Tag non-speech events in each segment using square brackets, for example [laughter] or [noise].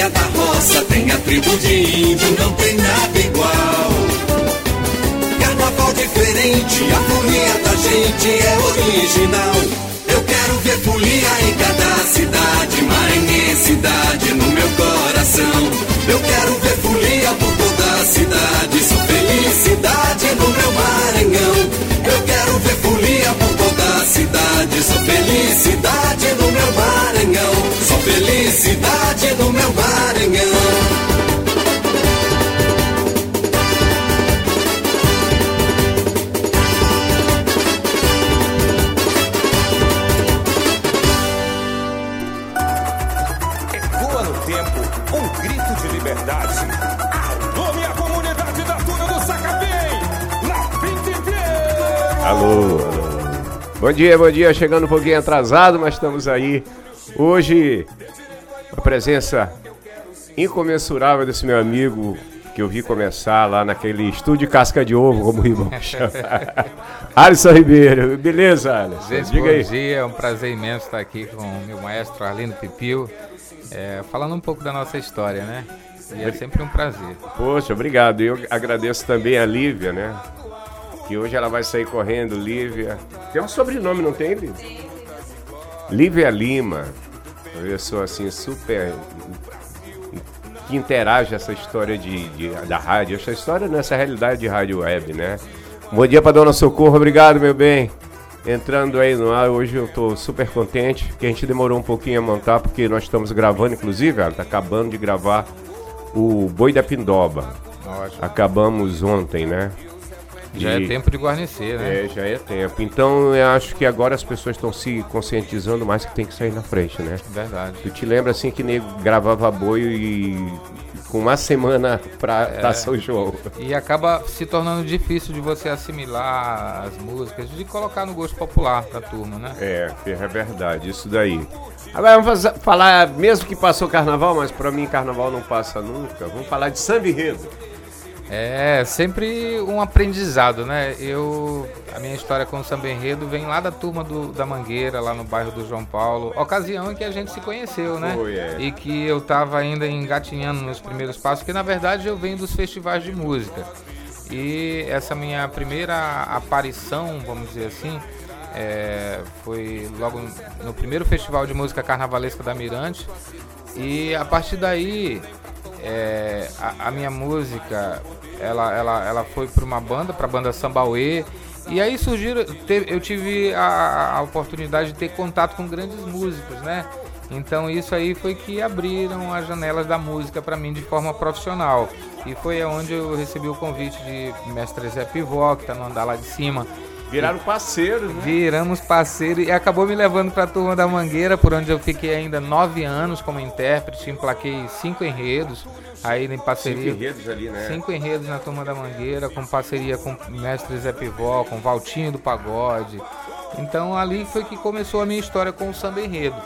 Casinha da roça, tem a tribo de índio, não tem nada igual. Carnaval diferente, a folia da gente é original. Eu quero ver folia em cada cidade, maranhensidade no meu coração. Eu quero ver folia por toda a cidade, só felicidade no meu Maranhão. Eu quero ver folia por toda a cidade, só felicidade no meu Maranhão. Felicidade no meu Maranhão. Ecoa no tempo, um grito de liberdade. Alô. Alô, alô. Bom dia, bom dia. Chegando um pouquinho atrasado, mas estamos aí. Hoje, presença incomensurável desse meu amigo que eu vi começar lá naquele estúdio Casca de Ovo, como o irmão [laughs] chama. Alisson Ribeiro. Beleza, Alisson? Gente, Diga bom aí. dia, é um prazer imenso estar aqui com o meu maestro Arlindo Pipil, é, falando um pouco da nossa história, né? E é sempre um prazer. Poxa, obrigado. Eu agradeço também a Lívia, né? Que hoje ela vai sair correndo, Lívia. Tem um sobrenome, não tem, Lívia? Lívia Lima. Uma pessoa assim super. que interage essa história de, de- da rádio, essa história nessa realidade de rádio web, né? Bom dia pra Dona Socorro, obrigado, meu bem. Entrando aí no ar, hoje eu tô super contente, que a gente demorou um pouquinho a montar, porque nós estamos gravando, inclusive, ela tá acabando de gravar o Boi da Pindoba. Acabamos ontem, né? Já é tempo de guarnecer, né? É, já é tempo. Então eu acho que agora as pessoas estão se conscientizando mais que tem que sair na frente, né? Verdade. Tu te lembra assim que nego gravava boi e com uma semana pra É. dar São João. E acaba se tornando difícil de você assimilar as músicas, de colocar no gosto popular da turma, né? É, é verdade, isso daí. Agora vamos falar, mesmo que passou carnaval, mas pra mim carnaval não passa nunca. Vamos falar de samba enredo. É sempre um aprendizado, né? Eu, a minha história com o samba enredo vem lá da turma do- da Mangueira, lá no bairro do João Paulo, ocasião em que a gente se conheceu, né? Foi, é. E que eu tava ainda engatinhando nos primeiros passos, porque na verdade eu venho dos festivais de música. E essa minha primeira aparição, vamos dizer assim, é, foi logo no primeiro festival de música carnavalesca da Mirante. E a partir daí, é, a, a minha música, ela, ela, ela foi para uma banda, para a banda Sambauê. E aí surgiram, eu tive a, a oportunidade de ter contato com grandes músicos, né? Então isso aí foi que abriram as janelas da música para mim de forma profissional. E foi onde eu recebi o convite de mestre Zé Pivó, que está no andar lá de cima. Viraram parceiros, né? Viramos parceiro e acabou me levando para a turma da Mangueira, por onde eu fiquei ainda nove anos como intérprete, emplaquei cinco enredos, aí em Cinco parceria. enredos ali, né? Cinco enredos na turma da Mangueira, com parceria com o mestre Zé Pivó, com o Valtinho do Pagode. Então ali foi que começou a minha história com o samba enredo.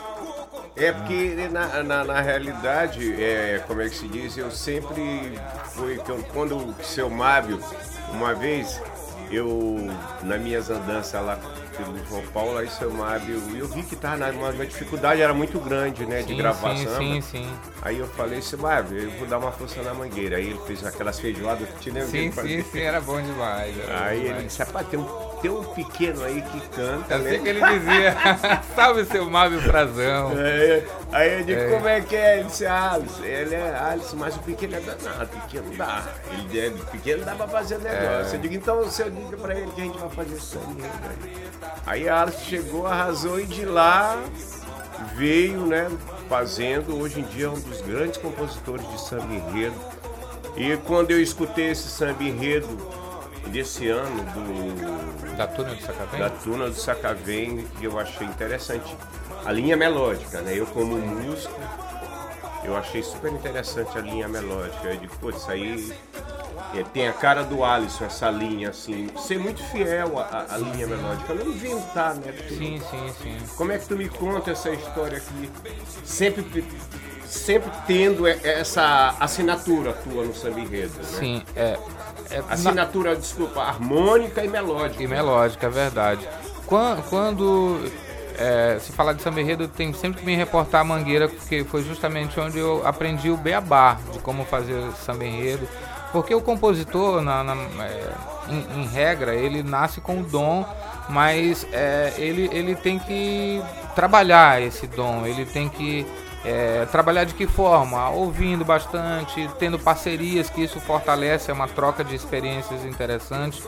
É porque na, na, na realidade, é, como é que se diz, eu sempre fui, quando o seu Mábio, uma vez, eu, nas minhas andanças lá pelo João Paulo, aí seu Mábio, eu vi que tava numa uma dificuldade, era muito grande, né, de Sim, gravar sim, samba. sim, sim. Aí eu falei, seu Mábio, eu vou dar uma força na mangueira. Aí ele fez aquelas feijoadas, que Sim, ele sim, fazia? sim, era bom demais. era bom Aí ele demais. disse, rapaz, tem um, tem um pequeno aí que canta, Eu né? sei que ele dizia, [laughs] salve seu Mábio Frazão. É, aí eu digo, É. como é que é? Ele disse, Alisson, ele é Alisson, mas o pequeno é danado, o pequeno dá. Ele é, o pequeno dá pra fazer o negócio. É. Eu digo, então você diga pra ele que a gente vai fazer isso aí. Aí a Alisson chegou, arrasou e de lá veio, né, fazendo, hoje em dia é um dos grandes compositores de samba enredo. E quando eu escutei esse samba enredo desse ano, do, Da turma do Sacavém? da Tuna do Sacavém, que eu achei interessante. A linha melódica, né? Eu como músico, eu achei super interessante a linha melódica. Eu digo, pô, isso aí é, tem a cara do Alisson, essa linha, assim, ser muito fiel à, à linha melódica, não inventar, né? Porque Sim, sim, sim. Como é que tu me conta essa história aqui? Sempre, sempre tendo essa assinatura tua no samba enredo, né? Sim, é. É na- Assinatura, desculpa, harmônica e melódica. E melódica, é verdade. Quan- Quando é, se falar de samba enredo, tenho sempre que me reportar a Mangueira, porque foi justamente onde eu aprendi o beabá de como fazer samba enredo. Porque o compositor, na, na, é, em, em, regra, ele nasce com o dom, mas é, ele, ele tem que trabalhar esse dom, ele tem que é, trabalhar de que forma? Ouvindo bastante, tendo parcerias, que isso fortalece, é uma troca de experiências interessantes.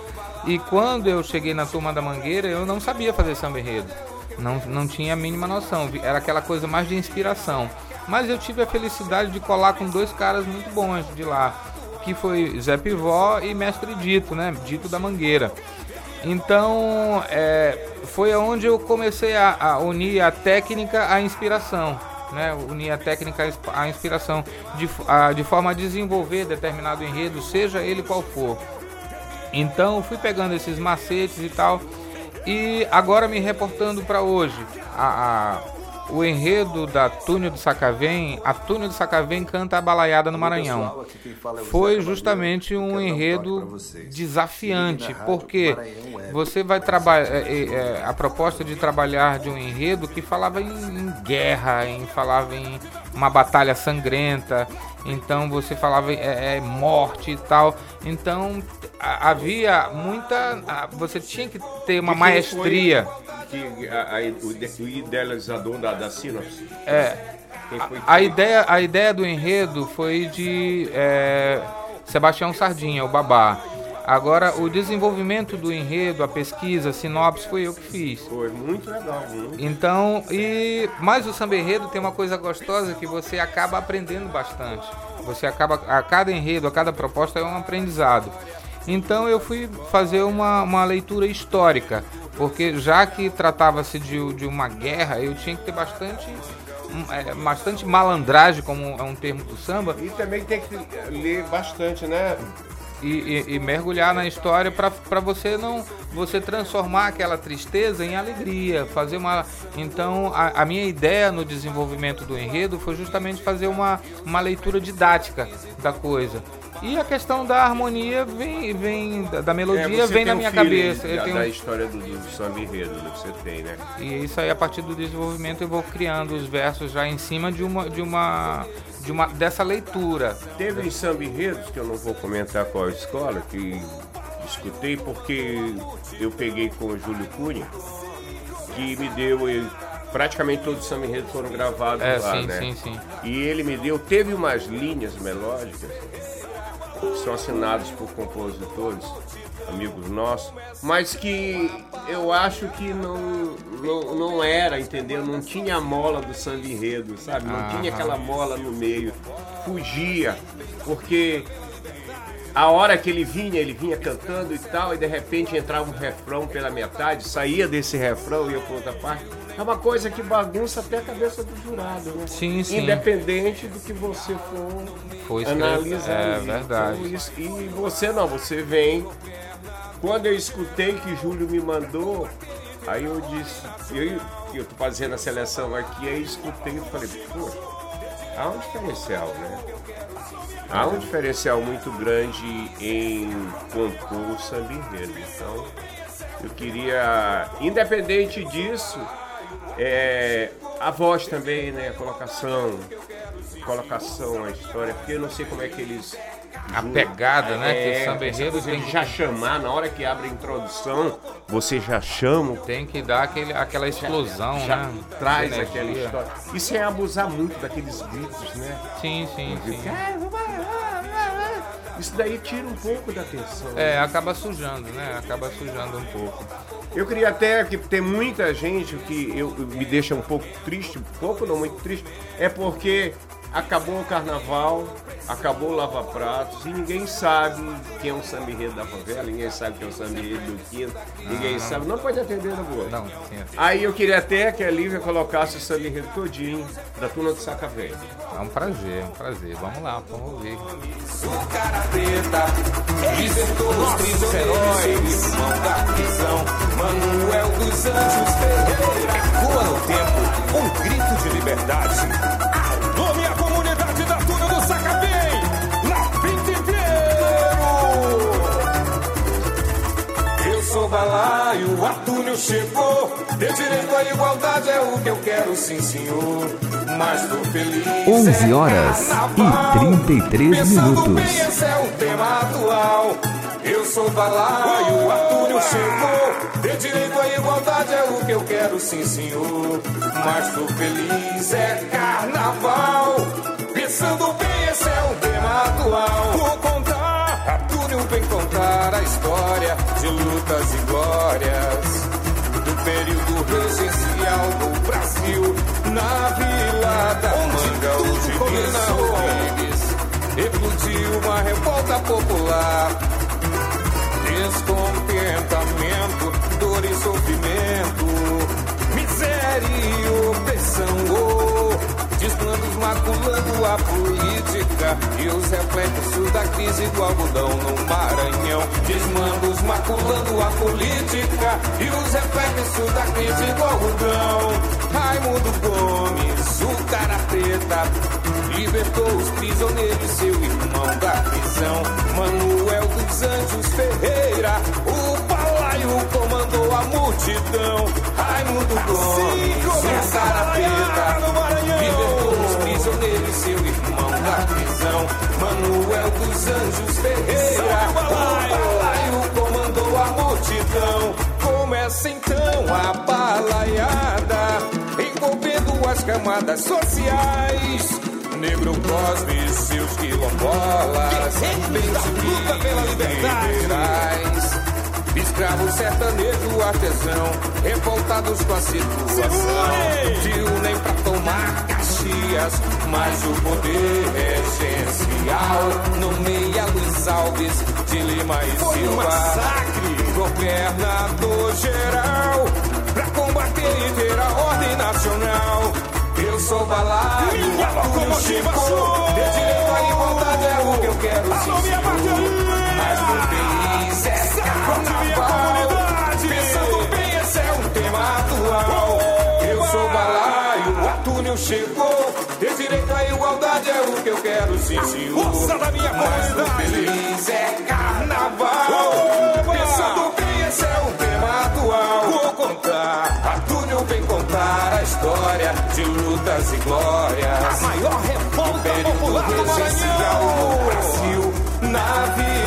E quando eu cheguei na turma da Mangueira, eu não sabia fazer samba enredo. Não, não tinha a mínima noção. Era aquela coisa mais de inspiração. Mas eu tive a felicidade de colar com dois caras muito bons de lá. Que foi Zé Pivó e Mestre Dito, né? Dito da Mangueira. Então, é, foi onde eu comecei a, a, unir a técnica à inspiração. Né, unir a técnica à inspiração de, a, de forma a desenvolver determinado enredo, seja ele qual for. Então fui pegando esses macetes e tal. E agora me reportando para hoje. A, a, o enredo da Túnel do Sacavém, a Túnel do Sacavém canta a balaiada no Maranhão. É Foi justamente um enredo desafiante, porque é você vai trabalhar é, é, a proposta de trabalhar de um enredo que falava em, em guerra, em falava em uma batalha sangrenta, então você falava é, é morte e tal. Então havia muita. Você tinha que ter uma maestria. Que, a, a, o, o idealizador da, da sinopse? É. A, a, ideia, a ideia do enredo foi de é, Sebastião Sardinha, o babá. Agora, o desenvolvimento do enredo, a pesquisa, a sinopse, foi eu que fiz. Foi muito legal. Muito. Então, e mais o samba enredo tem uma coisa gostosa que você acaba aprendendo bastante. Você acaba, a cada enredo, a cada proposta é um aprendizado. Então eu fui fazer uma, uma leitura histórica, porque já que tratava-se de, de uma guerra, eu tinha que ter bastante é, bastante malandragem, como é um termo do samba. E também tem que ler bastante, né? E, e, e mergulhar na história para você não você transformar aquela tristeza em alegria, fazer uma. Então a, a, minha ideia no desenvolvimento do enredo foi justamente fazer uma, uma leitura didática da coisa. E a questão da harmonia vem, vem da, melodia é, vem na minha cabeça. Da, tenho... da história do, do samba enredo que você tem, né? E isso aí a partir do desenvolvimento eu vou criando os versos já em cima de uma de uma de uma dessa leitura. Teve samba enredos que eu não vou comentar qual a escola que escutei porque eu peguei com o Júlio Cunha que me deu ele praticamente todos os samba enredos foram gravados é, lá, sim, né? Sim, sim. E ele me deu, teve umas linhas melódicas são assinados por compositores, amigos nossos, mas que eu acho que não, não, não era, entendeu? Não tinha a mola do samba enredo, sabe? Não ah, tinha aquela mola no meio. Fugia, porque a hora que ele vinha, ele vinha cantando e tal, e de repente entrava um refrão pela metade, saía desse refrão e ia para outra parte é uma coisa que bagunça até a cabeça do jurado, né? Sim, sim. Independente do que você for Foi analisar. É verdade. Então, isso, e você não, você vem. Quando eu escutei que Júlio me mandou, aí eu disse, eu, eu tô fazendo a seleção aqui, aí escutei e falei, pô, há um diferencial, né? Há um diferencial muito grande em compor o samba enredo. Então, eu queria, independente disso, é, a voz também, né? A colocação, colocação, a história, porque eu não sei como é que eles. A pegada, é, né? Que o é, samba enredo tem que já chamar, na hora que abre a introdução, você já chama. Tem que dar aquele, aquela explosão, já, já né? Traz aquela história. Isso é abusar muito daqueles gritos, né? Sim, sim, sim. Isso daí tira um pouco da atenção. É, acaba sujando, né? Acaba sujando um pouco. Eu queria até que tem muita gente que eu, me deixa um pouco triste, um pouco não muito triste, é porque acabou o carnaval, acabou o Lava Pratos e ninguém sabe quem é o samba da favela, ninguém sabe quem é o samba do quinto, ninguém ah, sabe. Não pode atender na boa. Não, sim. Aí eu queria até que a Lívia colocasse o samba todinho da turma do Saca Velho. É um prazer, é um prazer. Vamos lá, vamos ouvir. O cara preta, nossos heróis, mão da prisão, Manuel dos Anjos Ferreira. Ecoa no tempo, um grito de liberdade. Sou balaio, Artúnio chegou. Ter direito à igualdade é o que eu quero, sim, senhor. Mas tô feliz. 11 horas é e 33 Pensando minutos. bem, esse é o tema atual. Eu sou balaio, o Arthur chegou. Ter direito à igualdade é o que eu quero, sim, senhor. Mas tô feliz, é carnaval. Pensando bem, de lutas e glórias do período regencial do Brasil na Vila da Manga, onde Minas Rodrigues eclodiu uma revolta popular. Descontentamento, dor e sofrimento, miséria e opressão. Desmandos maculando a política e os reflexos da crise do algodão no Maranhão. Desmandos maculando a política e os reflexos da crise do algodão. Raimundo Gomes, o cara preta, libertou os prisioneiros, seu irmão da prisão. Manuel dos Anjos Ferreira, o balaio comandou a multidão. Raimundo Gomes, o cara preta, libertou os prisioneiros, seu irmão da prisão. Manuel dos Anjos Ferreira, o balaio comandou a multidão. Começa então a balaiada, envolvendo as camadas sociais. Negro Cosme, seus quilombolas, bem pela liberdade. Escravo sertanejo artesão, revoltados com a situação. Se unem pra tomar Caxias, mas o poder regencial nomeia Luiz Alves de Lima e Silva. Governador geral, pra combater e ter a ordem nacional. Eu sou balaio, Arthur Chico. Ter direito à igualdade é o que eu quero, senhor. Mas tô feliz, chegou. Ter direito à igualdade é o que eu quero, sim, senhor. Força da minha Mas comunidade. feliz, é carnaval. Pensando bem, esse é um tema atual. Vou contar, Arthur vem contar a história de lutas e glórias. Maior revolta popular do. Brasil, na Vila da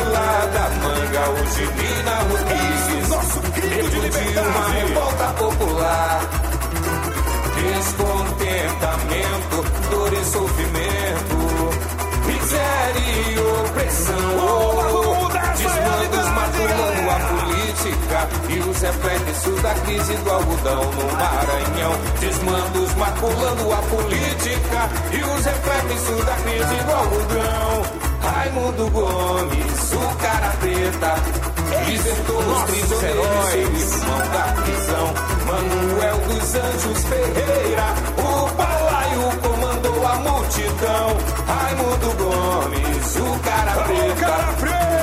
Lina Rodrigues. Nosso grito de Eclodiu uma liberdade. revolta popular. Descontentamento, dor e sofrimento, miséria e opressão. Essa Desmandos maculando a política e os reflexos da crise do algodão no Maranhão. Desmandos maculando a política e os reflexos da crise do algodão. Raimundo Gomes, o cara preta, libertou os prisioneiros, seu irmão da prisão. Manuel dos Anjos Ferreira, o balaio comandou a multidão. Raimundo Gomes, o cara preta,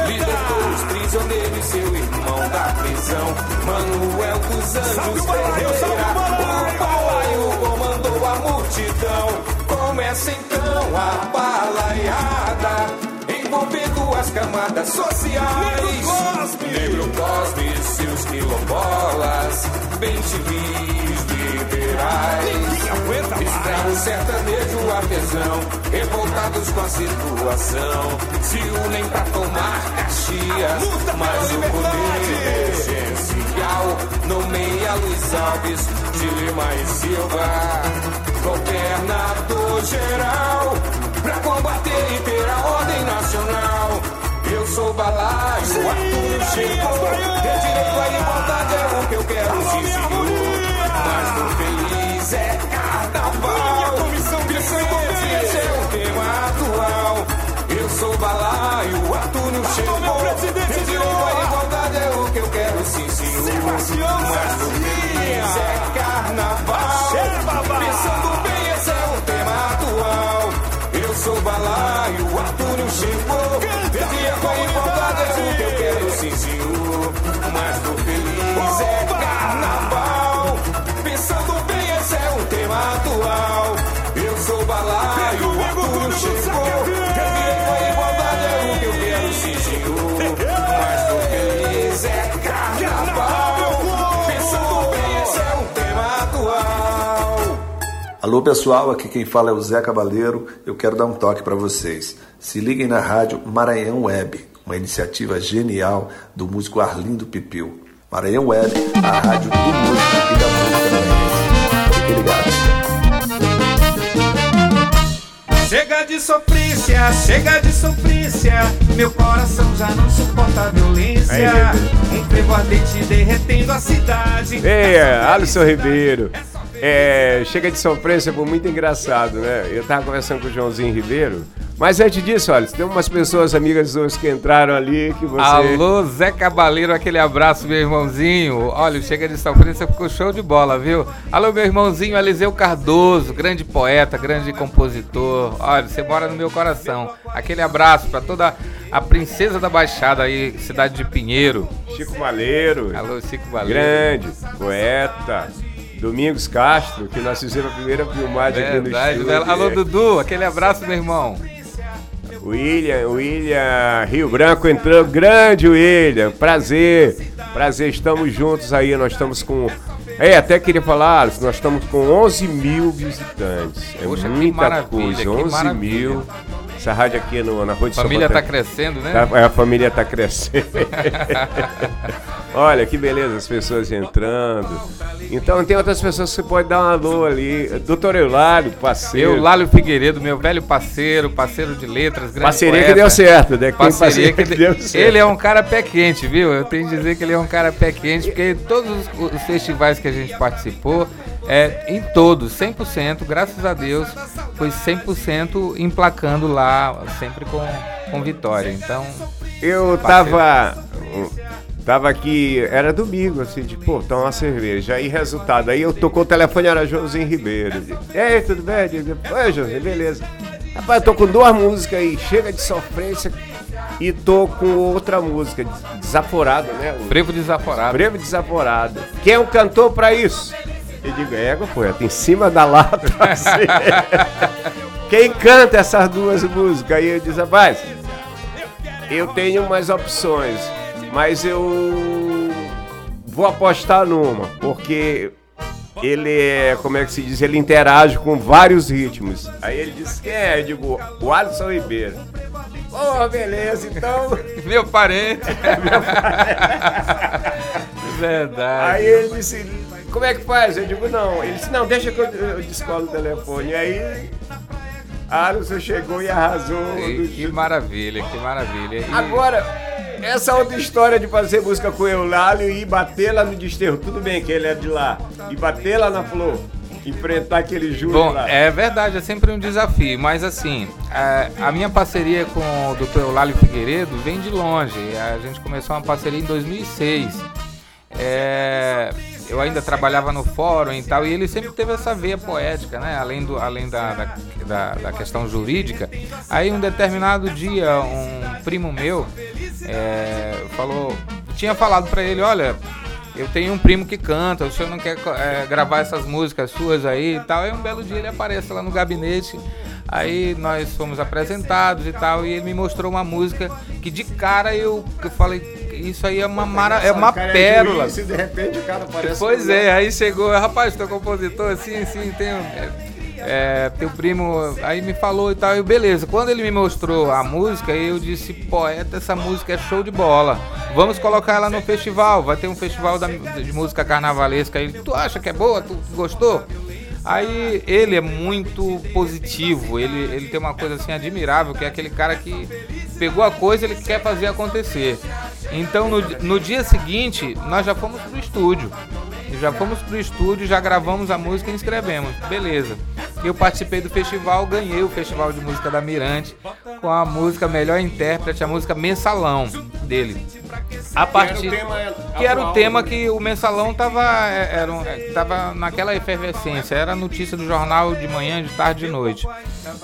libertou os prisioneiros, seu irmão da prisão. Manuel dos Anjos o Ferreira, o balaio. o comandou a multidão. Começa então a balaiada. Envolvendo as camadas sociais. Negro Cosme. Negro Cosme, seus quilombolas, bem liberais. Escravo sertanejo artesão, revoltados com a situação, se unem pra tomar Caxias, mas o poder regencial nomeia Luiz Alves de Lima e Silva, governador geral, pra combater e ter a ordem nacional. Eu sou balaio, Arthur chegou, ter direito à igualdade é o que eu quero, Alô, sim, senhor. Mas tô feliz, é carnaval. Minha comissão de esse é o tema atual. Eu sou balaio, Arthur meu chegou. Ter direito à igualdade é o que eu quero, sim, senhor. Sebastião Mas tô feliz, é Eu Alô pessoal, aqui quem fala é o Zé Cabaleiro. Eu quero dar um toque para vocês. Se liguem na rádio Maranhão Web, uma iniciativa genial do músico Arlindo Pipil. Maranhão Web, a rádio do músico e da música maranhense. Fiquem ligados. Chega de sofrência, chega de sofrência. Meu coração já não suporta a violência. Um frevo ardente derretendo a cidade. Ei, Alisson Ribeiro. É, chega de sofrência, foi muito engraçado, né? Eu tava conversando com o Joãozinho Ribeiro. Mas antes disso, olha, tem umas pessoas amigas suas que entraram ali que você. Alô, Zé Cabaleiro, aquele abraço, meu irmãozinho. Olha, Chega de Sofrência ficou show de bola, viu? Alô, meu irmãozinho Eliseu Cardoso, grande poeta, grande compositor. Olha, você mora no meu coração. Aquele abraço para toda a princesa da Baixada aí, cidade de Pinheiro. Chico Maleiro. Alô, Chico Maleiro. Grande, poeta. Domingos Castro, que nós fizemos a primeira filmagem aqui no Verdade, estúdio. velho. Alô, Dudu, aquele abraço, meu irmão. William, William Rio Branco entrou, grande William, prazer, prazer, estamos juntos aí, nós estamos com, é, até queria falar, Alisson, nós estamos com 11 mil visitantes, é Poxa, muita coisa, que 11 maravilha. mil, essa rádio aqui no, na Rua de A família tá São crescendo, né? Tá- a família tá crescendo. [laughs] Olha que beleza, as pessoas entrando. Então tem outras pessoas que você pode dar um alô ali. Doutor Eulário, parceiro. Eu, Lálio Figueiredo, meu velho parceiro, parceiro de letras, grande Parceria que poeta. deu certo, né? Parceria que que deu certo. Ele é um cara pé quente, viu? Eu tenho que dizer que ele é um cara pé quente, porque todos os, os festivais que a gente participou, é, em todos, 100%, graças a Deus, foi 100% emplacando lá, sempre com, com vitória. Então, Eu Parceiro. tava. Tava aqui, era domingo, assim, de, pô, tomar uma cerveja. Aí, resultado, aí eu tocou o telefone, era Joãozinho Ribeiro. E aí, tudo bem? Eu digo, Oi, Joãozinho, beleza. Rapaz, eu tô com duas músicas aí, Chega de Sofrência e tô com outra música, Desaforado, né? O frevo desaforado. Breve Desaforado. Quem é um cantor pra isso? Eu digo, égua, poeta, em cima da lata. [laughs] assim. Quem canta essas duas músicas? Aí eu disse, rapaz, eu tenho umas opções, mas eu vou apostar numa, porque ele é, como é que se diz, ele interage com vários ritmos. Aí ele disse, quem é? Eu digo, o Alisson Ribeiro. Oh, beleza, então... Meu parente. [laughs] Verdade. Aí ele disse, como é que faz? Eu digo, não. Ele disse, não, deixa que eu, eu descolo o telefone. Aí, Alisson chegou e arrasou. E Que maravilha, que maravilha. E- Agora, essa outra história de fazer música com o Eulálio e bater lá no desterro, tudo bem que ele é de lá, e bater lá na flor, enfrentar aquele Júlio Bom, lá. é verdade, é sempre um desafio, mas assim, a, a minha parceria com o Dr. Eulálio Figueiredo vem de longe. A gente começou uma parceria em 2006. É, eu ainda trabalhava no fórum e tal, e ele sempre teve essa veia poética, né? Além, do, além da, da, da- da questão jurídica. Aí, um determinado dia, um primo meu é, falou, tinha falado pra ele: Olha, eu tenho um primo que canta, o senhor não quer é, gravar essas músicas suas aí e tal. Aí, um belo dia, ele aparece lá no gabinete. Aí nós fomos apresentados e tal, e ele me mostrou uma música que de cara eu, eu falei, isso aí é uma, mara, é uma Cara, pérola. e de repente o cara aparece. Pois é, aí chegou, rapaz, teu compositor, assim, assim, tem é, é, teu primo, aí me falou e tal, e beleza. Quando ele me mostrou a música, eu disse, poeta, essa música é show de bola. Vamos colocar ela no festival, vai ter um festival da- de música carnavalesca aí. Tu acha que é boa? Tu gostou? Aí ele é muito positivo, ele, ele tem uma coisa assim admirável, que é aquele cara que pegou a coisa ele quer fazer acontecer. Então no, no dia seguinte nós já fomos pro estúdio. Já fomos pro estúdio, já gravamos a música e inscrevemos. Beleza. Eu participei do festival, ganhei o Festival de Música da Mirante com a música Melhor Intérprete, a música Mensalão dele. A partir que era o tema que o mensalão tava, é, era tava naquela efervescência, era notícia do jornal de manhã, de tarde, de noite.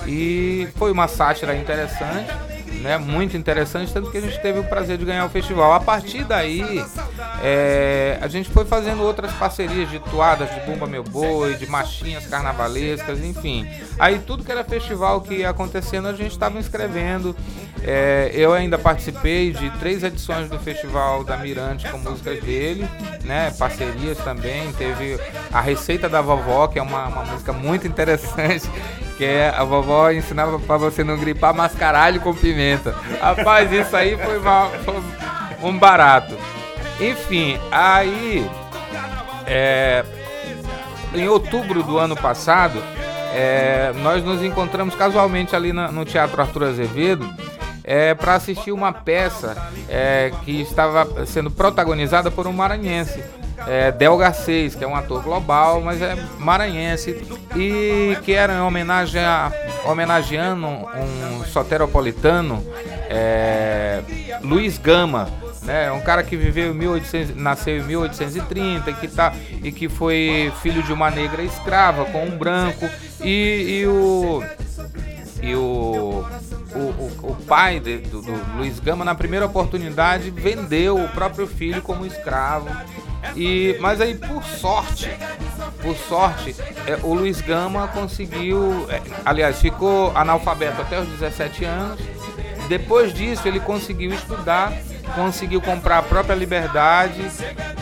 E foi uma sátira interessante, né? Muito interessante, tanto que a gente teve o prazer de ganhar o festival. A partir daí, é, a gente foi fazendo outras parcerias de toadas de Bumba Meu Boi, de marchinhas carnavalescas, enfim. Aí tudo que era festival que ia acontecendo a gente estava inscrevendo. É, eu ainda participei de três edições do Festival da Mirante com músicas dele, né? Parcerias também. Teve a Receita da Vovó, que é uma, uma música muito interessante, que é a vovó ensinava para você não gripar mascaralho com pimenta. Rapaz, isso aí foi, uma, foi um barato. Enfim, aí é, em outubro do ano passado, é, nós nos encontramos casualmente ali na, no Teatro Arthur Azevedo é, para assistir uma peça é, que estava sendo protagonizada por um maranhense. É, Del Garcês, que é um ator global, mas é maranhense, e que era em homenagem a, homenageando um soteropolitano, é, Luiz Gama, né? Um cara que viveu em 1800, nasceu em 1830 e que, tá, e que foi filho de uma negra escrava com um branco e, e o e o, o, o, o pai de, do, do, Luiz Gama, na primeira oportunidade, vendeu o próprio filho como escravo. E, mas aí, por sorte, por sorte, é, o Luiz Gama conseguiu, é, aliás, ficou analfabeto até os 17 anos. Depois disso, ele conseguiu estudar, conseguiu comprar a própria liberdade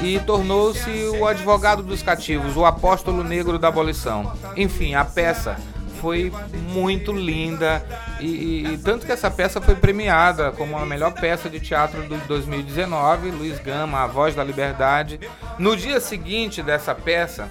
e tornou-se o advogado dos cativos, o apóstolo negro da abolição. Enfim, a peça foi muito linda e, e, tanto que essa peça foi premiada como a melhor peça de teatro de 2019, Luiz Gama, A Voz da Liberdade. No dia seguinte dessa peça,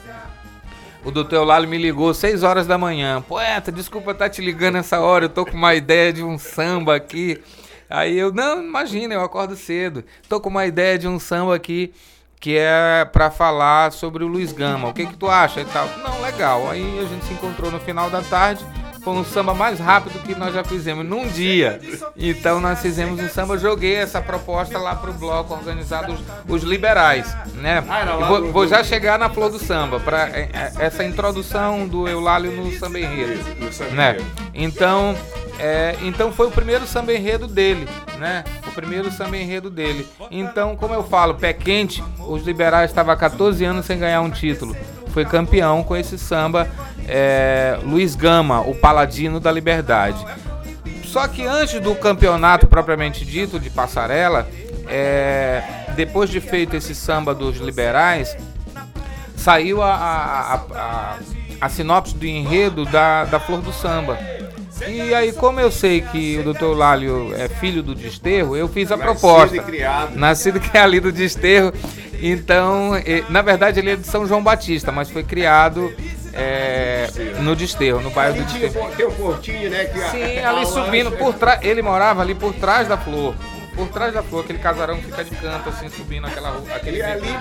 o doutor Eulálio me ligou 6 horas da manhã. Poeta, desculpa estar tá te ligando essa hora, eu tô com uma ideia de um samba aqui. Aí eu, não, imagina, eu acordo cedo. Tô com uma ideia de um samba aqui que é para falar sobre o Luiz Gama. O que que tu acha e tal? Não, legal. Aí a gente se encontrou no final da tarde. Foi um samba mais rápido que nós já fizemos num dia. Então nós fizemos um samba, joguei essa proposta lá pro bloco organizado os, os liberais, né? Vou, vou, já chegar na flor do samba para é, é, essa introdução do Eulálio no samba enredo, né? Então é, então foi o primeiro samba enredo dele, né? O primeiro samba enredo dele. Então, como eu falo, pé quente, os liberais estavam há 14 anos sem ganhar um título. Foi campeão com esse samba é, Luiz Gama, o paladino da liberdade. Só que antes do campeonato propriamente dito de passarela, é, depois de feito esse samba dos liberais, saiu a, a, a, a sinopse do enredo da, da Flor do Samba e aí, como eu sei que o doutor Lálio é filho do Desterro, eu fiz a Nascido proposta. E criado. Nascido que é ali do Desterro. Então, na verdade, ele é de São João Batista, mas foi criado é, no Desterro, no bairro do Desterro. Tem um portinho, né? Sim, ali subindo por trás. Ele morava ali por trás da flor por trás da flor, aquele casarão que fica de canto, assim, subindo aquela rua. Aquele e ali,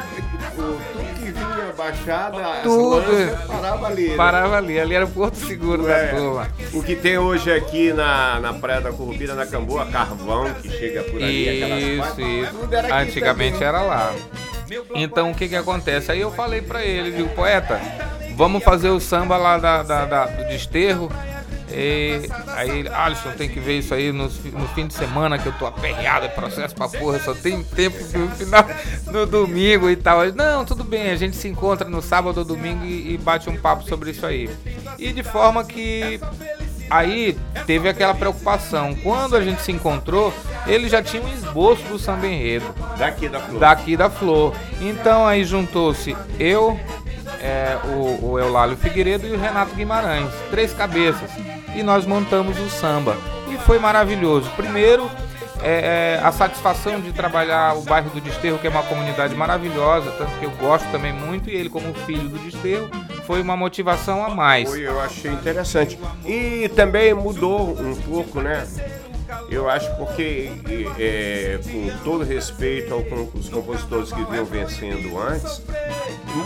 tudo que vinha baixada, tudo parava ali. Né? Parava ali, ali era o Porto Seguro é, da turma. O que tem hoje aqui na, na Praia da Corrupira, na Camboa, carvão que chega por ali, isso, aquelas Isso, isso. Antigamente também. era lá. Então o que que acontece? Aí eu falei pra ele, digo, poeta, vamos fazer o samba lá da, da, da do desterro e aí, Alisson, tem que ver isso aí no, no fim de semana que eu tô aperreado, é processo pra porra, só tem tempo no final, no domingo e tal. Não, tudo bem, a gente se encontra no sábado ou domingo e, e bate um papo sobre isso aí. E de forma que aí teve aquela preocupação. Quando a gente se encontrou, ele já tinha um esboço do samba enredo. Daqui da Flor. Daqui da Flor. Então aí juntou-se eu, é, o, o Eulálio Figueiredo e o Renato Guimarães. Três cabeças e nós montamos o samba. E foi maravilhoso. Primeiro, é, é, a satisfação de trabalhar o bairro do Desterro, que é uma comunidade maravilhosa, tanto que eu gosto também muito, e ele, como filho do Desterro, foi uma motivação a mais. Foi, eu achei interessante. E também mudou um pouco, né? Eu acho porque, é, com todo respeito aos compositores que vinham vencendo antes,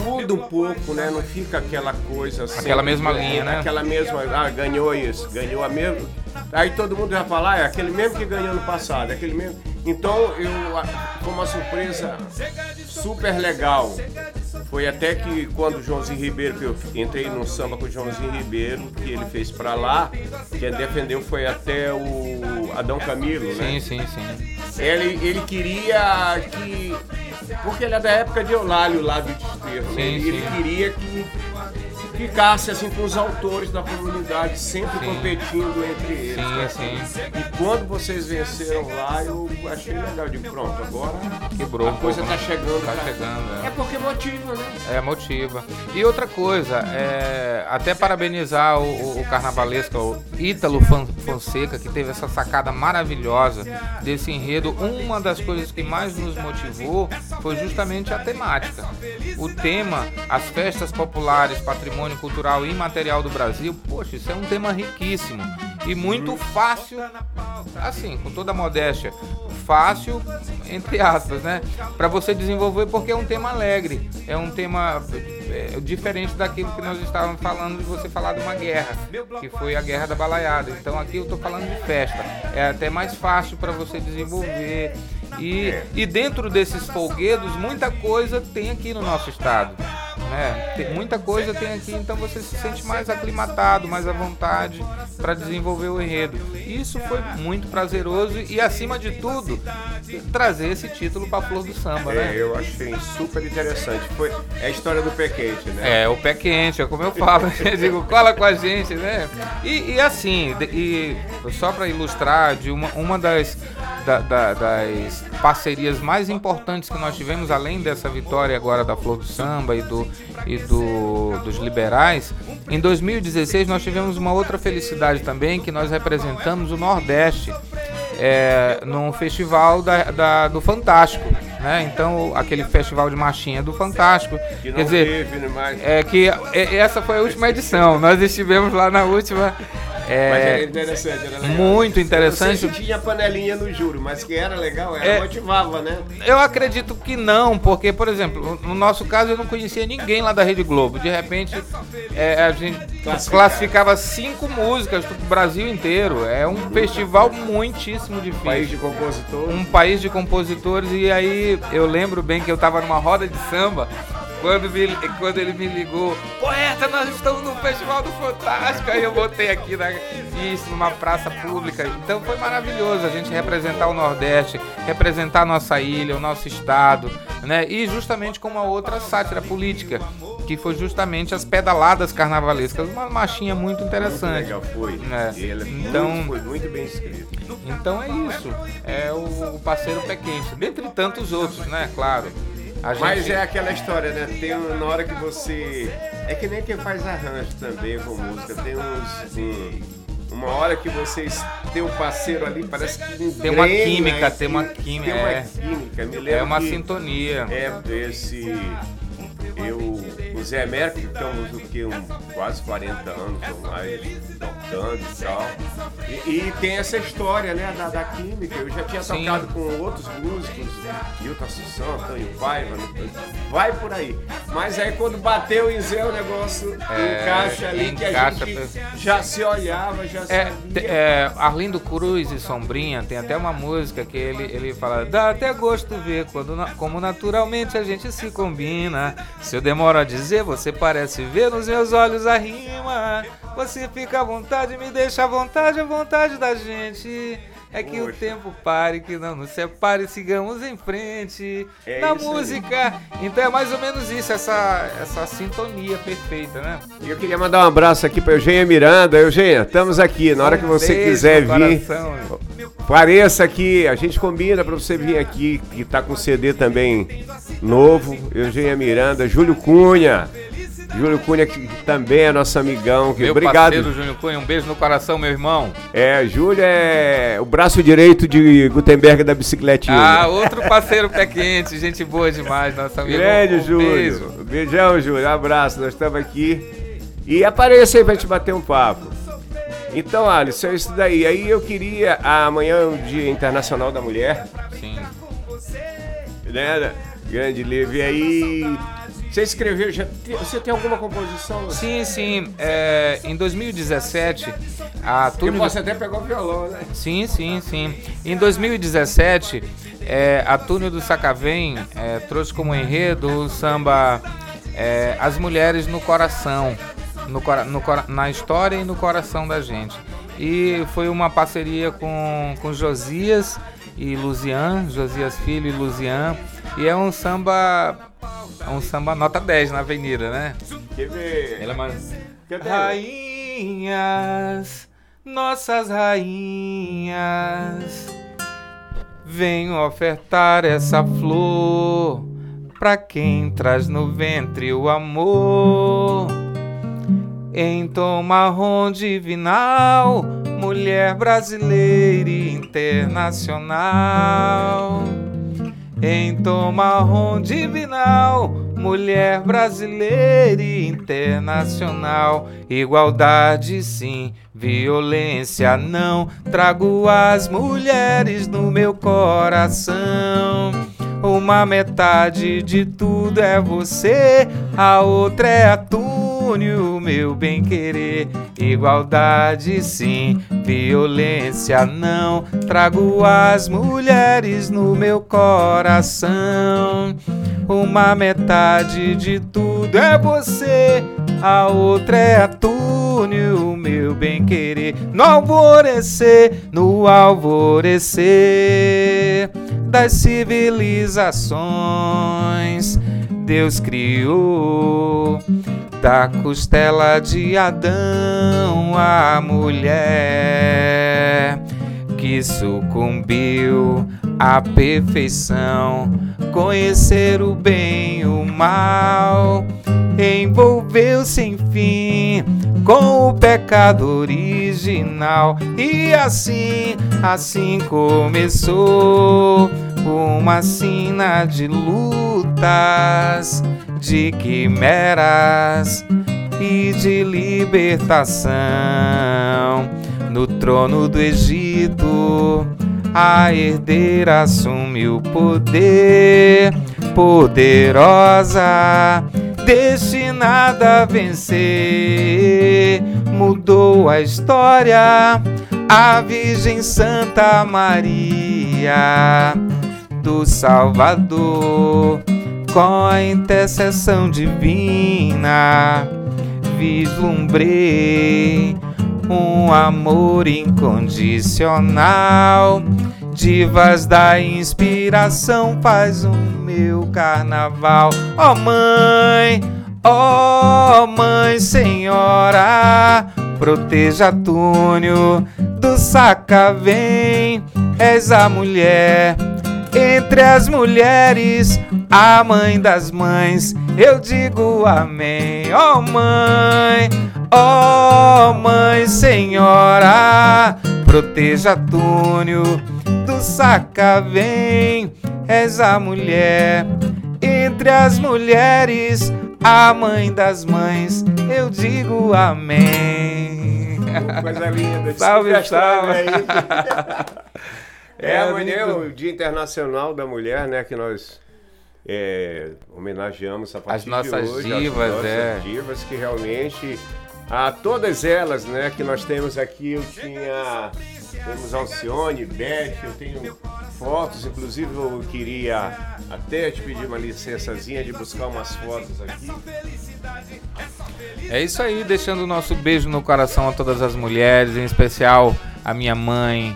muda um pouco, né? Não fica aquela coisa assim. Aquela mesma linha, né? Aquela mesma, ah, ganhou isso, ganhou a mesma. Aí todo mundo já fala, ah, é aquele mesmo que ganhou no passado, é aquele mesmo. Então eu foi uma surpresa super legal. Foi até que quando o Joãozinho Ribeiro, que eu entrei no samba com o Joãozinho Ribeiro, que ele fez pra lá, quem defendeu foi até o Adão Camilo, né? Sim, sim, sim. Ele, ele queria que Porque ele é da época de Eulálio lá do Desterro, né? Ele queria que ficasse assim com os autores da comunidade, sempre Sim. competindo entre eles. né? Sim, sim. E quando vocês venceram lá, eu achei legal. De pronto, agora Quebrou a coisa pouco, tá né? chegando. Tá pra- chegando, é. É porque motiva, né? É, motiva. E outra coisa, é, até parabenizar o, o, carnavalesco, o Ítalo Fonseca, que teve essa sacada maravilhosa desse enredo. Uma das coisas que mais nos motivou foi justamente a temática. O tema, as festas populares, patrimônio cultural e imaterial do Brasil, poxa, isso é um tema riquíssimo e muito fácil, assim, com toda a modéstia, fácil, entre aspas, né? Para você desenvolver, porque é um tema alegre, é um tema é, diferente daquilo que nós estávamos falando de você falar de uma guerra, que foi a guerra da balaiada. Então aqui eu estou falando de festa, é até mais fácil para você desenvolver. E, e dentro desses folguedos, muita coisa tem aqui no nosso estado. Né? Tem, muita coisa tem aqui, então você se sente mais aclimatado, mais à vontade para desenvolver o enredo. Isso foi muito prazeroso e, acima de tudo, trazer esse título para Flor do Samba, É, né? eu achei super interessante. Foi é a história do pé quente, né? É, o pé quente, é como eu falo. [laughs] Eu digo, cola com a gente, né? E, e assim, e só para ilustrar, de uma, uma das, da- da- das parcerias mais importantes que nós tivemos, além dessa vitória agora da Flor do Samba e, do, e do, dos liberais, em 2016 nós tivemos uma outra felicidade também, que nós representamos o Nordeste é, num festival da, da- do Fantástico. Né? Então, aquele festival de marchinha do Fantástico. Que Quer dizer, teve, né, mais. é que é- essa foi a última edição. Nós estivemos lá na última. É, Mas era interessante, era legal. muito interessante. Se tinha panelinha no juro, mas que era legal, era É. motivava, né? Eu acredito que não, porque, por exemplo, no nosso caso eu não conhecia ninguém lá da Rede Globo. De repente, é, a gente Classificava. cinco músicas do Brasil inteiro. É um festival muitíssimo difícil. País de compositor. um país de compositores e aí eu lembro bem que eu tava numa roda de samba quando, me- quando ele me ligou, poeta, nós estamos no Festival do Fantástico, aí eu botei aqui na, isso, numa praça pública. Então foi maravilhoso a gente representar o Nordeste, representar a nossa ilha, o nosso estado, né? E justamente com uma outra sátira política, que foi justamente as pedaladas carnavalescas, uma machinha muito Muito interessante. legal, foi. É. E ele é Então- muito, foi muito bem escrito. Então é isso. É o, o parceiro pé quente. Dentre tantos outros, né? Claro. A Mas gente- é aquela história, né? Tem na hora que você. É que nem quem faz arranjo também com música. Tem uns. um- uma hora que vocês tem um parceiro ali, parece que Tem uma engrena, química, e- tem uma química, Tem uma é. química. Me é uma que sintonia. É esse. Eu, o Zé que estamos o quê? Um, quase 40 anos ou mais tocando e tal. E, e tem essa história, né, da, da química. Eu já tinha Sim. tocado com outros músicos, Hilton Assunção, Antônio Paiva, vai por aí. Mas aí quando bateu em Zé o negócio É, encaixa ali, que a encaixa gente per- já se olhava, já É, sabia. é, Arlindo Cruz e Sombrinha tem até uma música que ele, ele fala Dá até gosto ver quando, como naturalmente a gente se combina Se eu demoro a dizer, você parece ver nos meus olhos a rima Você fica à vontade, me deixa à vontade, à vontade da gente é que o Poxa. tempo pare, que não nos separe, sigamos em frente É na isso aí. música. Então é mais ou menos isso, essa, essa sintonia perfeita, né? E eu queria mandar um abraço aqui para Eugênia Miranda. Eugênia, estamos aqui. Na hora que você beijo quiser vir, coração. Pareça aqui, a gente combina pra você vir aqui, que tá com CD também novo. Eugênia Miranda, Júlio Cunha. Júlio Cunha, que também é nosso amigão. Que, Meu obrigado. parceiro Júnior Cunha, um beijo no coração, meu irmão. É, Júlio é o braço direito de Gutenberg da bicicletinha. Ah, outro parceiro pé quente, gente boa demais, nosso amigo. Grande, um Júlio. Beijo. Beijão, Júlio. Abraço, nós estamos aqui. E apareça aí pra gente bater um papo. Então, Alisson, é isso daí. Aí eu queria. Amanhã é o Dia Internacional da Mulher. Sim. né? Grande livro. E aí, você escreveu, já você tem alguma composição? Sim, sim. é, em 2017, a Eu Túnel. posso até pegar o violão, né? Sim, sim, sim. Em 2017, é, a Túnel do Sacavém é, trouxe como enredo o samba é, As Mulheres no Coração, no, no na história e no coração da gente. E foi uma parceria com, com Josias e Luzian, Josias Filho e Luzian. E é um samba. É um samba nota 10 na avenida, né? Quer ver? Ela é mais. Rainhas, nossas rainhas, venho ofertar essa flor pra quem traz no ventre o amor. Em tom marrom divinal, mulher brasileira e internacional. Em tom marrom divinal, mulher brasileira e internacional. Igualdade sim, violência não. Trago as mulheres no meu coração. Uma metade de tudo é você, a outra é a túnel, meu bem querer. Igualdade sim, violência não. Trago as mulheres no meu coração. Uma metade de tudo é você, a outra é a túnel, meu bem querer. No alvorecer, no alvorecer das civilizações, Deus criou da costela de Adão a mulher que sucumbiu à perfeição, conhecer o bem e o mal, envolveu-se enfim com o pecado original. E assim, assim começou uma sina de de quimeras e de libertação. No trono do Egito, a herdeira assumiu poder, poderosa, destinada a vencer. Mudou a história, a Virgem Santa Maria do Salvador, com a intercessão divina, vislumbrei um amor incondicional. Divas da inspiração faz o meu carnaval. Ó oh, mãe, ó oh, mãe senhora, proteja Túnio do saca vem. És a mulher entre as mulheres, a mãe das mães. Eu digo amém. Ó oh, mãe, ó oh, mãe senhora, proteja Túnio do saca vem. És a mulher entre as mulheres, a mãe das mães. Eu digo amém. Coisa linda. [laughs] Salve, salve. [laughs] É, amanhã é o Dia Internacional da Mulher, né? Que nós é, homenageamos a partir As nossas de hoje. divas, as nossas é. divas que realmente... A todas elas, né, que nós temos aqui, eu tinha... Temos Alcione, Beth, eu tenho fotos, inclusive eu queria até te pedir uma licençazinha de buscar umas fotos aqui. É isso aí, deixando o nosso beijo no coração a todas as mulheres, em especial a minha mãe,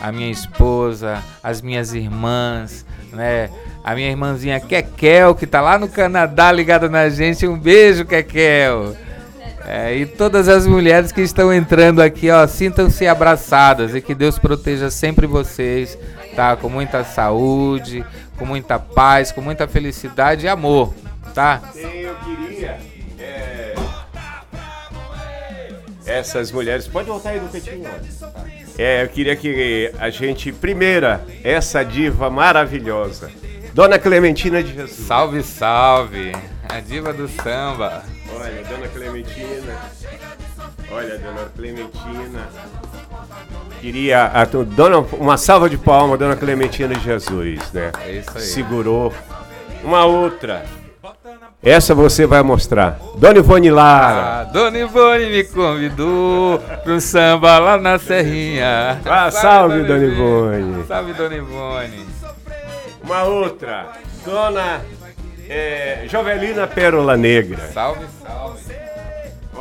a minha esposa, as minhas irmãs, né? A minha irmãzinha Kekel, que tá lá no Canadá ligada na gente. Um beijo, Kekel. É, e todas as mulheres que estão entrando aqui, ó, sintam-se abraçadas e que Deus proteja sempre vocês, tá? Com muita saúde, com muita paz, com muita felicidade e amor, tá? Eu queria. é, Essas mulheres. Pode voltar aí no cantinho. ó. É, eu queria que a gente. Primeira, essa diva maravilhosa. Dona Clementina de Jesus. Salve, salve! A diva do samba. Olha, Dona Clementina. Olha, Dona Clementina. Queria. A, dona, uma salva de palmas, Dona Clementina de Jesus, né? É isso aí. Segurou. Uma outra. Essa você vai mostrar. Dona Ivone Lara. A Dona Ivone me convidou pro samba lá na Serrinha. Ah, salve, Dona Ivone. Salve, Dona Ivone. Uma outra. Dona é, Jovelina Pérola Negra. Salve, salve.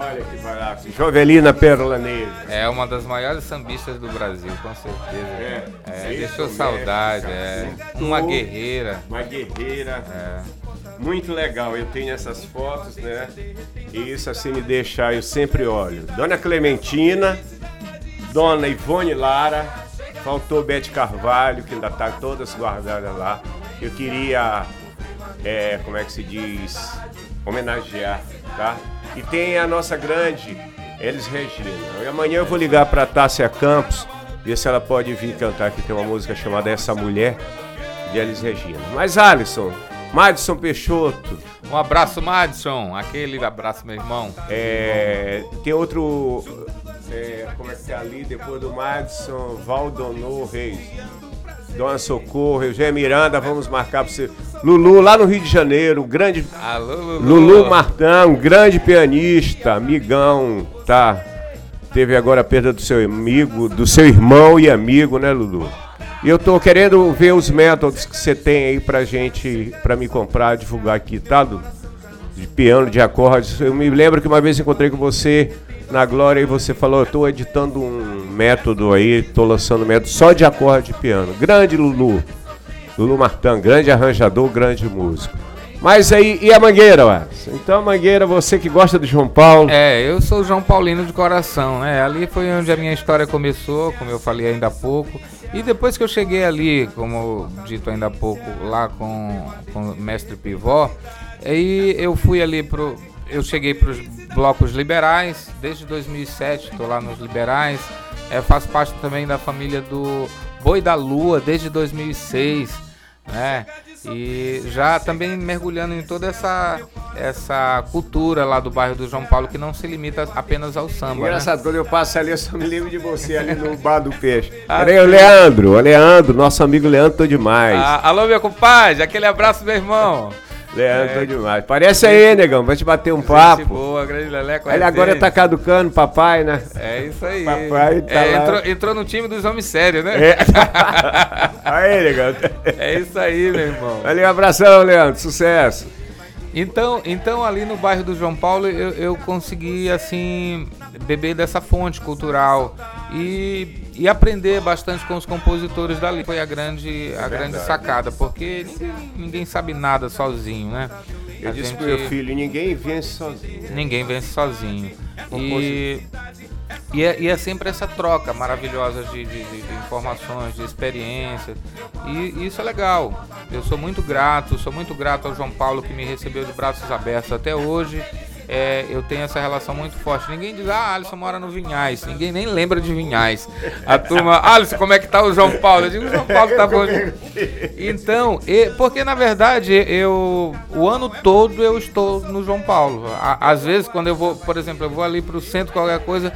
Olha que barato. Jovelina Pérola Negra. É uma das maiores sambistas do Brasil, com certeza. É, É, deixou saudade, é. Uma guerreira. Uma guerreira. É. Muito legal, eu tenho essas fotos, né? E isso assim me deixa, eu sempre olho. Dona Clementina, Dona Ivone Lara, faltou Bete Carvalho, que ainda tá todas guardadas lá. Eu queria, é, como é que se diz, homenagear, tá? E tem a nossa grande Elis Regina. E amanhã eu vou ligar para Tássia Campos, ver se ela pode vir cantar aqui. Tem uma música chamada Essa Mulher, de Elis Regina. Mas Alisson, Madison Peixoto, Um abraço, Madison. Aquele abraço, meu irmão. é, tem outro. é, como é que tá ali? Depois do Madison, Valdonor Reis. Dona Socorro, Eugênio Miranda, vamos marcar pra você. Lulu, lá no Rio de Janeiro, grande. Alô, Lulu. Lulu Martão, grande pianista, amigão, tá? Teve agora a perda do seu amigo, do seu irmão e amigo, né, Lulu? E eu tô querendo ver os métodos que você tem aí pra gente, pra me comprar, divulgar aqui, tá, Lulu? de piano, de acordes. Eu me lembro que uma vez encontrei com você na Glória e você falou, eu tô editando um método aí, tô lançando um método só de acorde de piano. Grande Lulu. Lulu Martã, grande arranjador, grande músico. Mas aí, e a Mangueira, Watson? Então a Mangueira, você que gosta do João Paulo. É, eu sou João Paulino de coração, né? Ali foi onde a minha história começou, como eu falei ainda há pouco. E depois que eu cheguei ali, como dito ainda há pouco, lá com, com o mestre Pivó, aí eu fui ali pro. Eu cheguei para os blocos liberais, desde 2007 estou lá nos liberais. É, faço parte também da família do Boi da Lua desde 2006, né? E já também mergulhando em toda essa, essa cultura lá do bairro do João Paulo que não se limita apenas ao samba. Né? Engraçado, quando eu passo ali, eu só me lembro de você ali no bar do peixe. Ah, o. Leandro, o Leandro, nosso amigo Leandro, tô demais. Ah, alô, meu compadre, aquele abraço, meu irmão. Leandro, tô demais. Parece aí, negão, vai te bater um papo. Boa, grande Leleco. Ele agora tá caducando, papai, né? É isso aí. Papai tá É, entrou, entrou no time dos homens sérios, né? É. [laughs] aí, negão. É isso aí, meu irmão. Valeu, um abração, Leandro. Sucesso. Então, então ali no bairro do João Paulo eu, eu consegui assim beber dessa fonte cultural e, e aprender bastante com os compositores dali. Foi a grande a grande sacada, porque ninguém, ninguém sabe nada sozinho, né? Eu A disse gente- pro meu filho, ninguém vence sozinho. Ninguém vence sozinho. E, e, é, e é sempre essa troca maravilhosa de, de- de- informações, de experiências. E, e isso é legal. Eu sou muito grato, sou muito grato ao João Paulo que me recebeu de braços abertos até hoje. É, eu tenho essa relação muito forte. Ninguém diz, ah, Alisson mora no Vinhais. Ninguém nem lembra de Vinhais. A turma, [laughs] Alisson, como é que tá o João Paulo? Eu digo, o João Paulo tá bom. Então, e- porque na verdade eu o ano todo eu estou no João Paulo. A- Às vezes quando eu vou, por exemplo, eu vou ali pro centro qualquer coisa,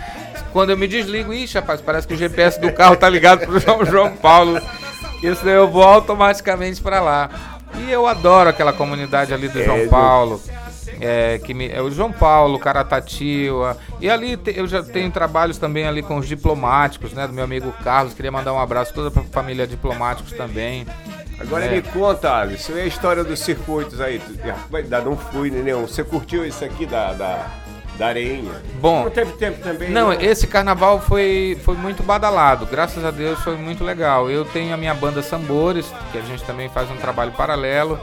quando eu me desligo, ixi, rapaz, parece que o GPS do carro tá ligado pro João, João Paulo. Isso daí eu vou automaticamente para lá. E eu adoro aquela comunidade ali do João É, Paulo. É, que me, é o João Paulo, Caratativa. E ali te- eu já tenho trabalhos também ali com os diplomáticos, né? Do meu amigo Carlos. Queria mandar um abraço toda pra família diplomáticos também. Agora É. me conta, Alisson, e a história dos circuitos aí? Ainda não fui nenhum. Você curtiu isso aqui da, da, da areinha? Bom, Não teve tempo também? Não, né? esse carnaval foi, foi muito badalado. Graças a Deus foi muito legal. Eu tenho a minha banda Sambores, que a gente também faz um trabalho paralelo.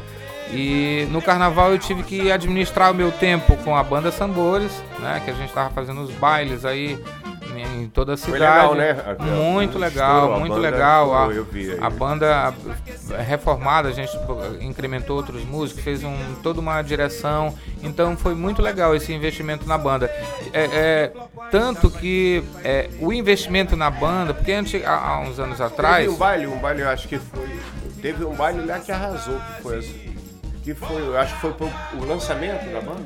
E no carnaval eu tive que administrar o meu tempo com a banda Sambores, né? Que a gente tava fazendo os bailes aí em toda a Foi cidade. legal, né? Muito legal, muito legal. A, a banda reformada, a gente incrementou outros músicos, fez um, toda uma direção. Então foi muito legal esse investimento na banda. É, é, tanto que é, o investimento na banda, porque antes, há, há uns anos atrás. Teve um baile, um baile eu acho que foi. Teve um baile lá que arrasou, que foi assim. Que foi, eu acho que foi o lançamento da banda.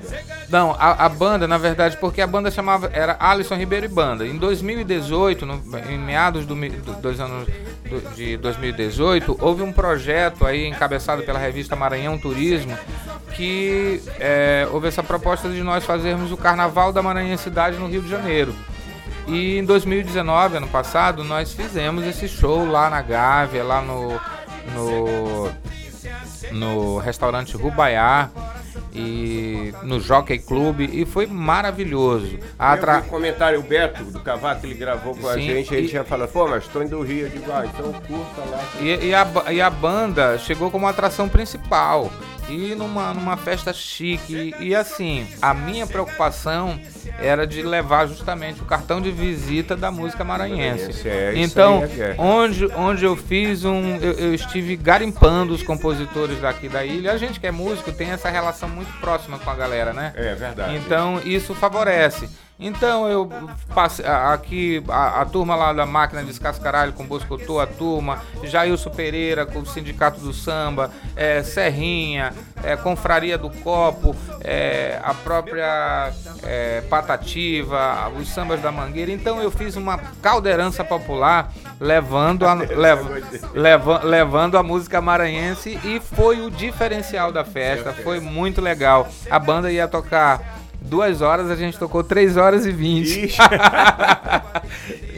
Não, a, a banda, na verdade, porque a banda chamava era Alisson Ribeiro e Banda. Em 2018, no- em meados do, do- anos do- de 2018, houve um projeto aí encabeçado pela revista Maranhão Turismo que é, houve essa proposta de nós fazermos o Carnaval da Maranhensidade no Rio de Janeiro. E em 2019, ano passado, nós fizemos esse show lá na Gávea, lá no, no no restaurante Rubaiá. e no Jockey Club e foi maravilhoso. A Eu atra- vi o comentário, o Beto, do Cavaco, ele gravou com a Sim, gente, ele e- tinha falado, pô, mas tô indo do Rio, eu digo, ah, então curta lá. E, e a, e a banda chegou como atração principal. E numa, numa festa chique. E, assim, a minha preocupação era de levar justamente o cartão de visita da música maranhense. É, então, é. onde, onde eu fiz um. Eu, eu estive garimpando os compositores daqui da ilha. A gente que é músico tem essa relação muito próxima com a galera, né? É verdade. Então isso favorece. Então eu passei aqui a, a turma lá da máquina de Descascaralho com Boscotô, a turma, Jailson Pereira com o Sindicato do Samba, é, Serrinha, é, Confraria do Copo, é, a própria é, Patativa, os sambas da Mangueira. Então eu fiz uma caldeirança popular levando a, [laughs] leva- leva- levando a música maranhense e foi o diferencial da festa. Foi muito legal. A banda ia tocar duas horas, a gente tocou três horas e vinte. [laughs]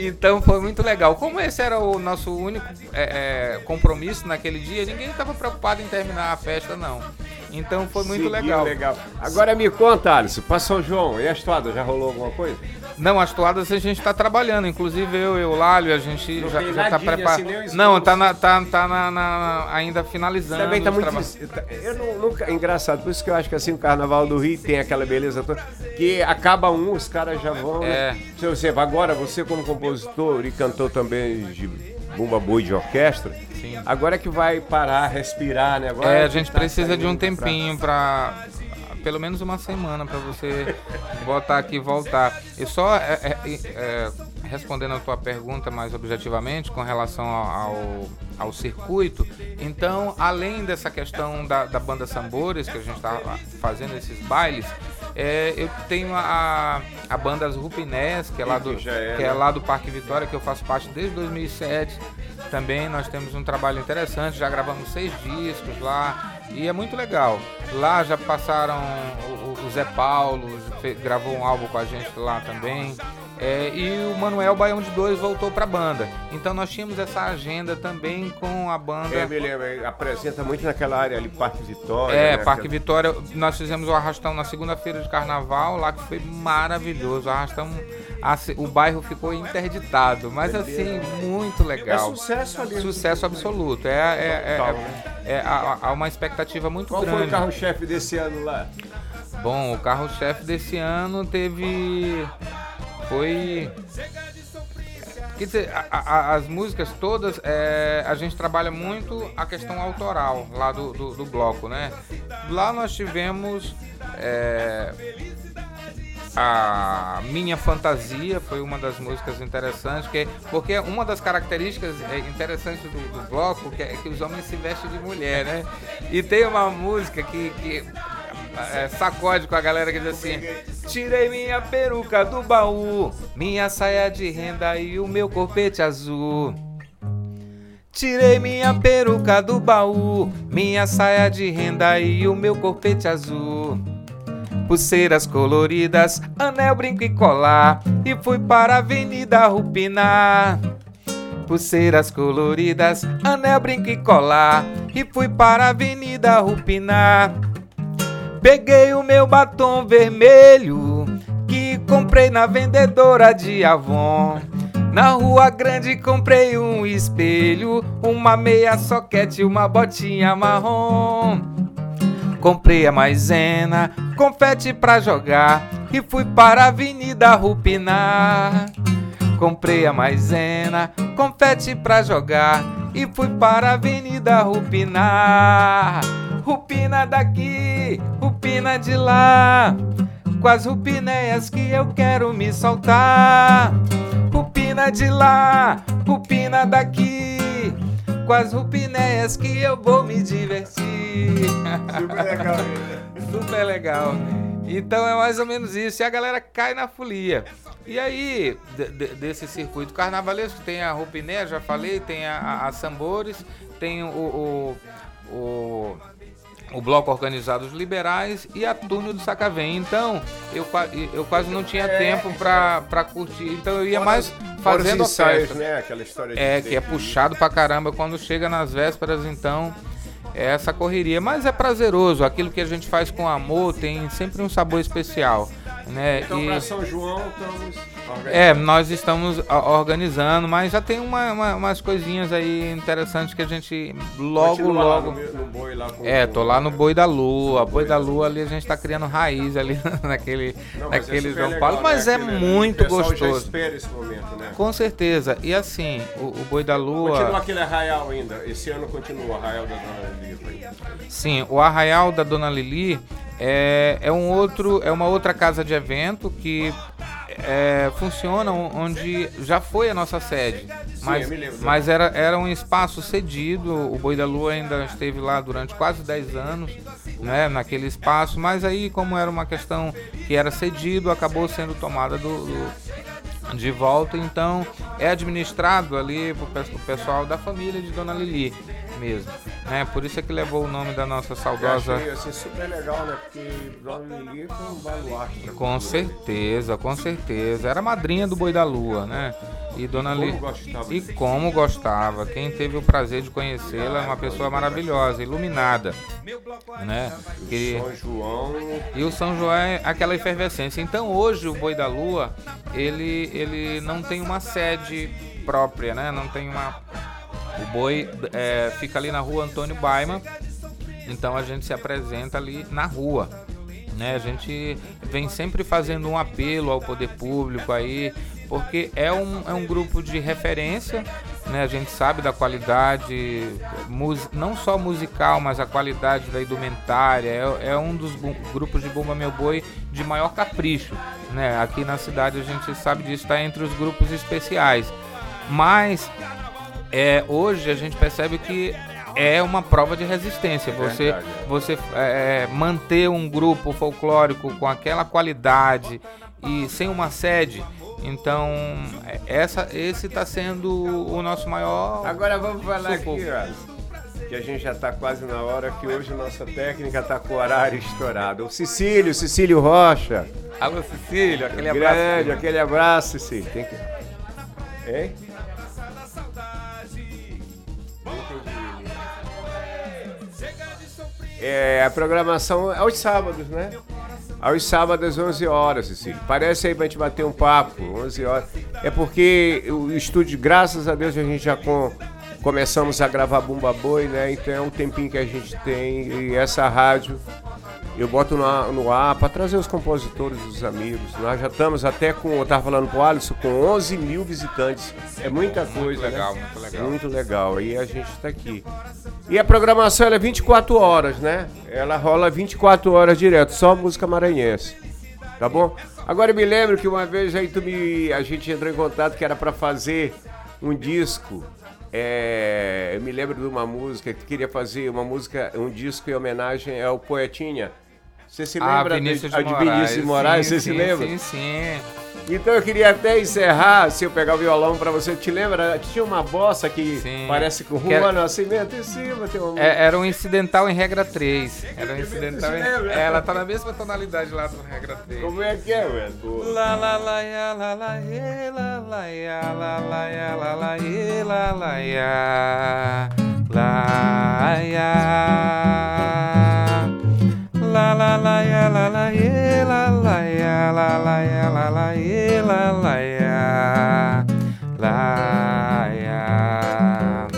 Então foi muito legal. Como esse era o nosso único é, é, compromisso naquele dia, ninguém estava preocupado em terminar a festa, não. Então foi muito Seguiu, legal. Agora me conta, Alisson, para São João, e a estrada, já rolou alguma coisa? Não, as toadas a gente está trabalhando, inclusive eu e o Lálio, a gente Não já, tá nadinha, preparado. assim, não, tá, na, tá, tá na, na- ainda finalizando. Também tá muito. trabalhos. Eu não- nunca. Engraçado, por isso que eu acho que assim o Carnaval do Rio tem aquela beleza toda. Que acaba um, os caras já vão. É. Né? Exemplo, agora você, como compositor e cantor também de Bumba Boi de orquestra. Agora é que vai parar, respirar, né? Agora É, a que gente tá precisa de um tempinho pra. Pelo menos uma semana pra você botar aqui e voltar. E só é, é, é, respondendo a tua pergunta mais objetivamente com relação ao, ao, circuito, então, além dessa questão da, da banda Sambores, que a gente está fazendo esses bailes, é, eu tenho a, a banda As Rupinés, que é, lá do, Que é, que é né? lá do Parque Vitória, que eu faço parte desde 2007. Também nós temos um trabalho interessante, já gravamos seis discos lá e é muito legal. Lá já passaram o, o- Zé Paulo, gravou um álbum com a gente lá também. É, e o Manuel Baião de Dois voltou pra banda. Então nós tínhamos essa agenda também com a banda. É, me lembro, é, apresenta muito naquela área ali, Parque Vitória. É, né? Parque Vitória, nós fizemos o arrastão na segunda-feira de carnaval, lá que foi maravilhoso. O arrastão, o bairro ficou interditado, mas assim, muito É legal. sucesso ali. Sucesso absoluto. É, é, é, é- é- há, há uma expectativa muito Qual foi grande. o carro-chefe desse ano lá? Bom, o carro-chefe desse ano teve. Foi. Quer dizer, a- a- as músicas todas, é, a gente trabalha muito a questão autoral lá do, do, do bloco, né? Lá nós tivemos. é, a Minha Fantasia foi uma das músicas interessantes, que, porque uma das características é, interessantes do, do bloco que é que os homens se vestem de mulher, né? E tem uma música que, que é, sacode com a galera que diz assim: Tirei minha peruca do baú, minha saia de renda e o meu corpete azul. Tirei minha peruca do baú, minha saia de renda e o meu corpete azul. Pulseiras coloridas, anel, brinco e colar. E fui para a Avenida Rupinar. Pulseiras coloridas, anel, brinco e colar. E fui para a Avenida Rupinar. Peguei o meu batom vermelho que comprei na vendedora de Avon. Na rua grande comprei um espelho, uma meia soquete e uma botinha marrom. Comprei a maisena, confete pra jogar e fui para a Avenida Rupinar. Comprei a maisena, confete pra jogar e fui para a Avenida Rupinar. Rupina daqui, rupina de lá, com as rupinéias que eu quero me soltar. Rupina de lá, rupina daqui, com as rupinéias que eu vou me divertir. Super legal. [laughs] Super legal. Então é mais ou menos isso. E a galera cai na folia. E aí, de- de- desse circuito carnavalesco, tem a Rupiné, já falei, tem a, a, a Sambores, tem o, o, o, o Bloco Organizado dos Liberais e a Túnel do Sacavém. Então, eu, eu quase não tinha tempo pra, pra curtir. Então eu ia mais os fazendo a ensaios, festa. né? Aquela história de É, que é puxado pra caramba. Quando chega nas vésperas, então, é essa correria, mas é prazeroso. Aquilo que a gente faz com amor tem sempre um sabor especial. Né? Então, E- para São João, estamos é, nós estamos organizando, mas já tem uma- uma- umas coisinhas aí interessantes que a gente logo, Continua logo. no, no boi É, tô lá no Boi da Lua. Boi Boi da Lua ali a gente tá criando raiz ali [laughs] naquele, Não, mas é naquele super João legal, Paulo, né, mas é aquele ali. muito gostoso. espera esse momento, né? Com certeza. E assim, o, o Boi da Continua Lua. aquele arraial ainda. Esse ano continua o arraial da Dona Livre. Sim, o Arraial da Dona Lili é, é um outro, é uma outra casa de evento que é, funciona on- onde já foi a nossa sede. mas lembro. mas era, era um espaço cedido, o Boi da Lua ainda esteve lá durante quase 10 anos, né, naquele espaço, mas aí como era uma questão que era cedido, acabou sendo tomada do- do, de volta, então é administrado ali pro pessoal da família de Dona Lili mesmo, né? Por isso é que levou o nome da nossa Eu saudosa. achei assim, super legal, né? Porque Dona Lili foi um baluarte. pra Com certeza, com certeza. Era a madrinha do Boi da Lua, né? E Dona Como Lili. gostava E como gostava. Quem teve o prazer de conhecê-la é uma pessoa maravilhosa, iluminada, né? Que- São João. E o São João é aquela efervescência. Então hoje o Boi da Lua, ele, ele não tem uma sede própria, né? Não tem uma. O boi é, fica ali na rua Antônio Baima. Então a gente se apresenta ali na rua. Né? A gente vem sempre fazendo um apelo ao poder público aí, porque é um, é um grupo de referência, né? A gente sabe da qualidade, não só musical, mas a qualidade da indumentária. É, é um dos grupos de Bumba Meu Boi de maior capricho, né? Aqui na cidade a gente sabe disso, está entre os grupos especiais. Mas é, hoje a gente percebe que é uma prova de resistência. Você, Verdade, é. você é, manter um grupo folclórico com aquela qualidade e sem uma sede. Então, é, essa, esse está sendo o nosso maior. Agora vamos falar Sufoco. aqui, ó. Que a gente já está quase na hora, que hoje nossa técnica está com o horário estourado. O Cecílio, Cecílio Rocha. Alô, Cecílio, aquele Grande, abraço. aquele abraço, Cecílio. Tem que... Hein? É, a programação é aos sábados, né? Aos sábados, 11 horas, Cecílio. Parece aí pra gente bater um papo, 11 horas. É porque o estúdio, graças a Deus, a gente já com- começamos a gravar Bumba Boi, né? Então é um tempinho que a gente tem. E essa rádio eu boto no ar, no ar para trazer os compositores, os amigos. Nós já estamos até com, eu tava falando pro Alisson, com 11 mil visitantes. É muita coisa, legal, né? muito legal. Muito legal. E a gente está aqui. E a programação é 24 horas, né? Ela rola 24 horas direto, só música maranhense. Tá bom? Agora eu me lembro que uma vez aí tu me, a gente entrou em contato que era para fazer um disco. É, eu me lembro de uma música que queria fazer uma música, um disco em homenagem ao Poetinha. Você se Ah, lembra Vinícius de, de de Moraes. Vinícius Moraes? Sim, Você sim, se lembra? Sim, sim. Então eu queria até encerrar, se eu pegar o violão pra você, te lembra? Tinha uma bossa que Sim. parece com Que era- Nascimento em cima, tem uma É, era um incidental em regra 3. Era um incidental em... É, Ela tá na mesma tonalidade lá do regra 3. Como é que é? Pô. La la la ya la la ye la la ya la la ya la la ye la la ya la ya La la la ya la la ye la la ya la la ya la la ye la la ya la ya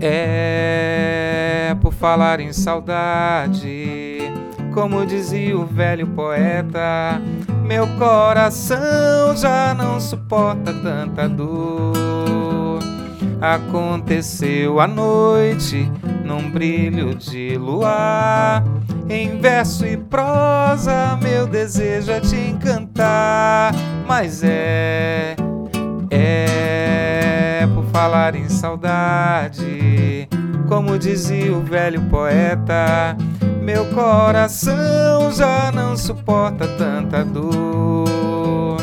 é por falar em saudade, como dizia o velho poeta, meu coração já não suporta tanta dor. Aconteceu à noite, num brilho de luar, em verso e prosa, meu desejo é te encantar, mas é é por falar em saudade, como dizia o velho poeta, meu coração já não suporta tanta dor.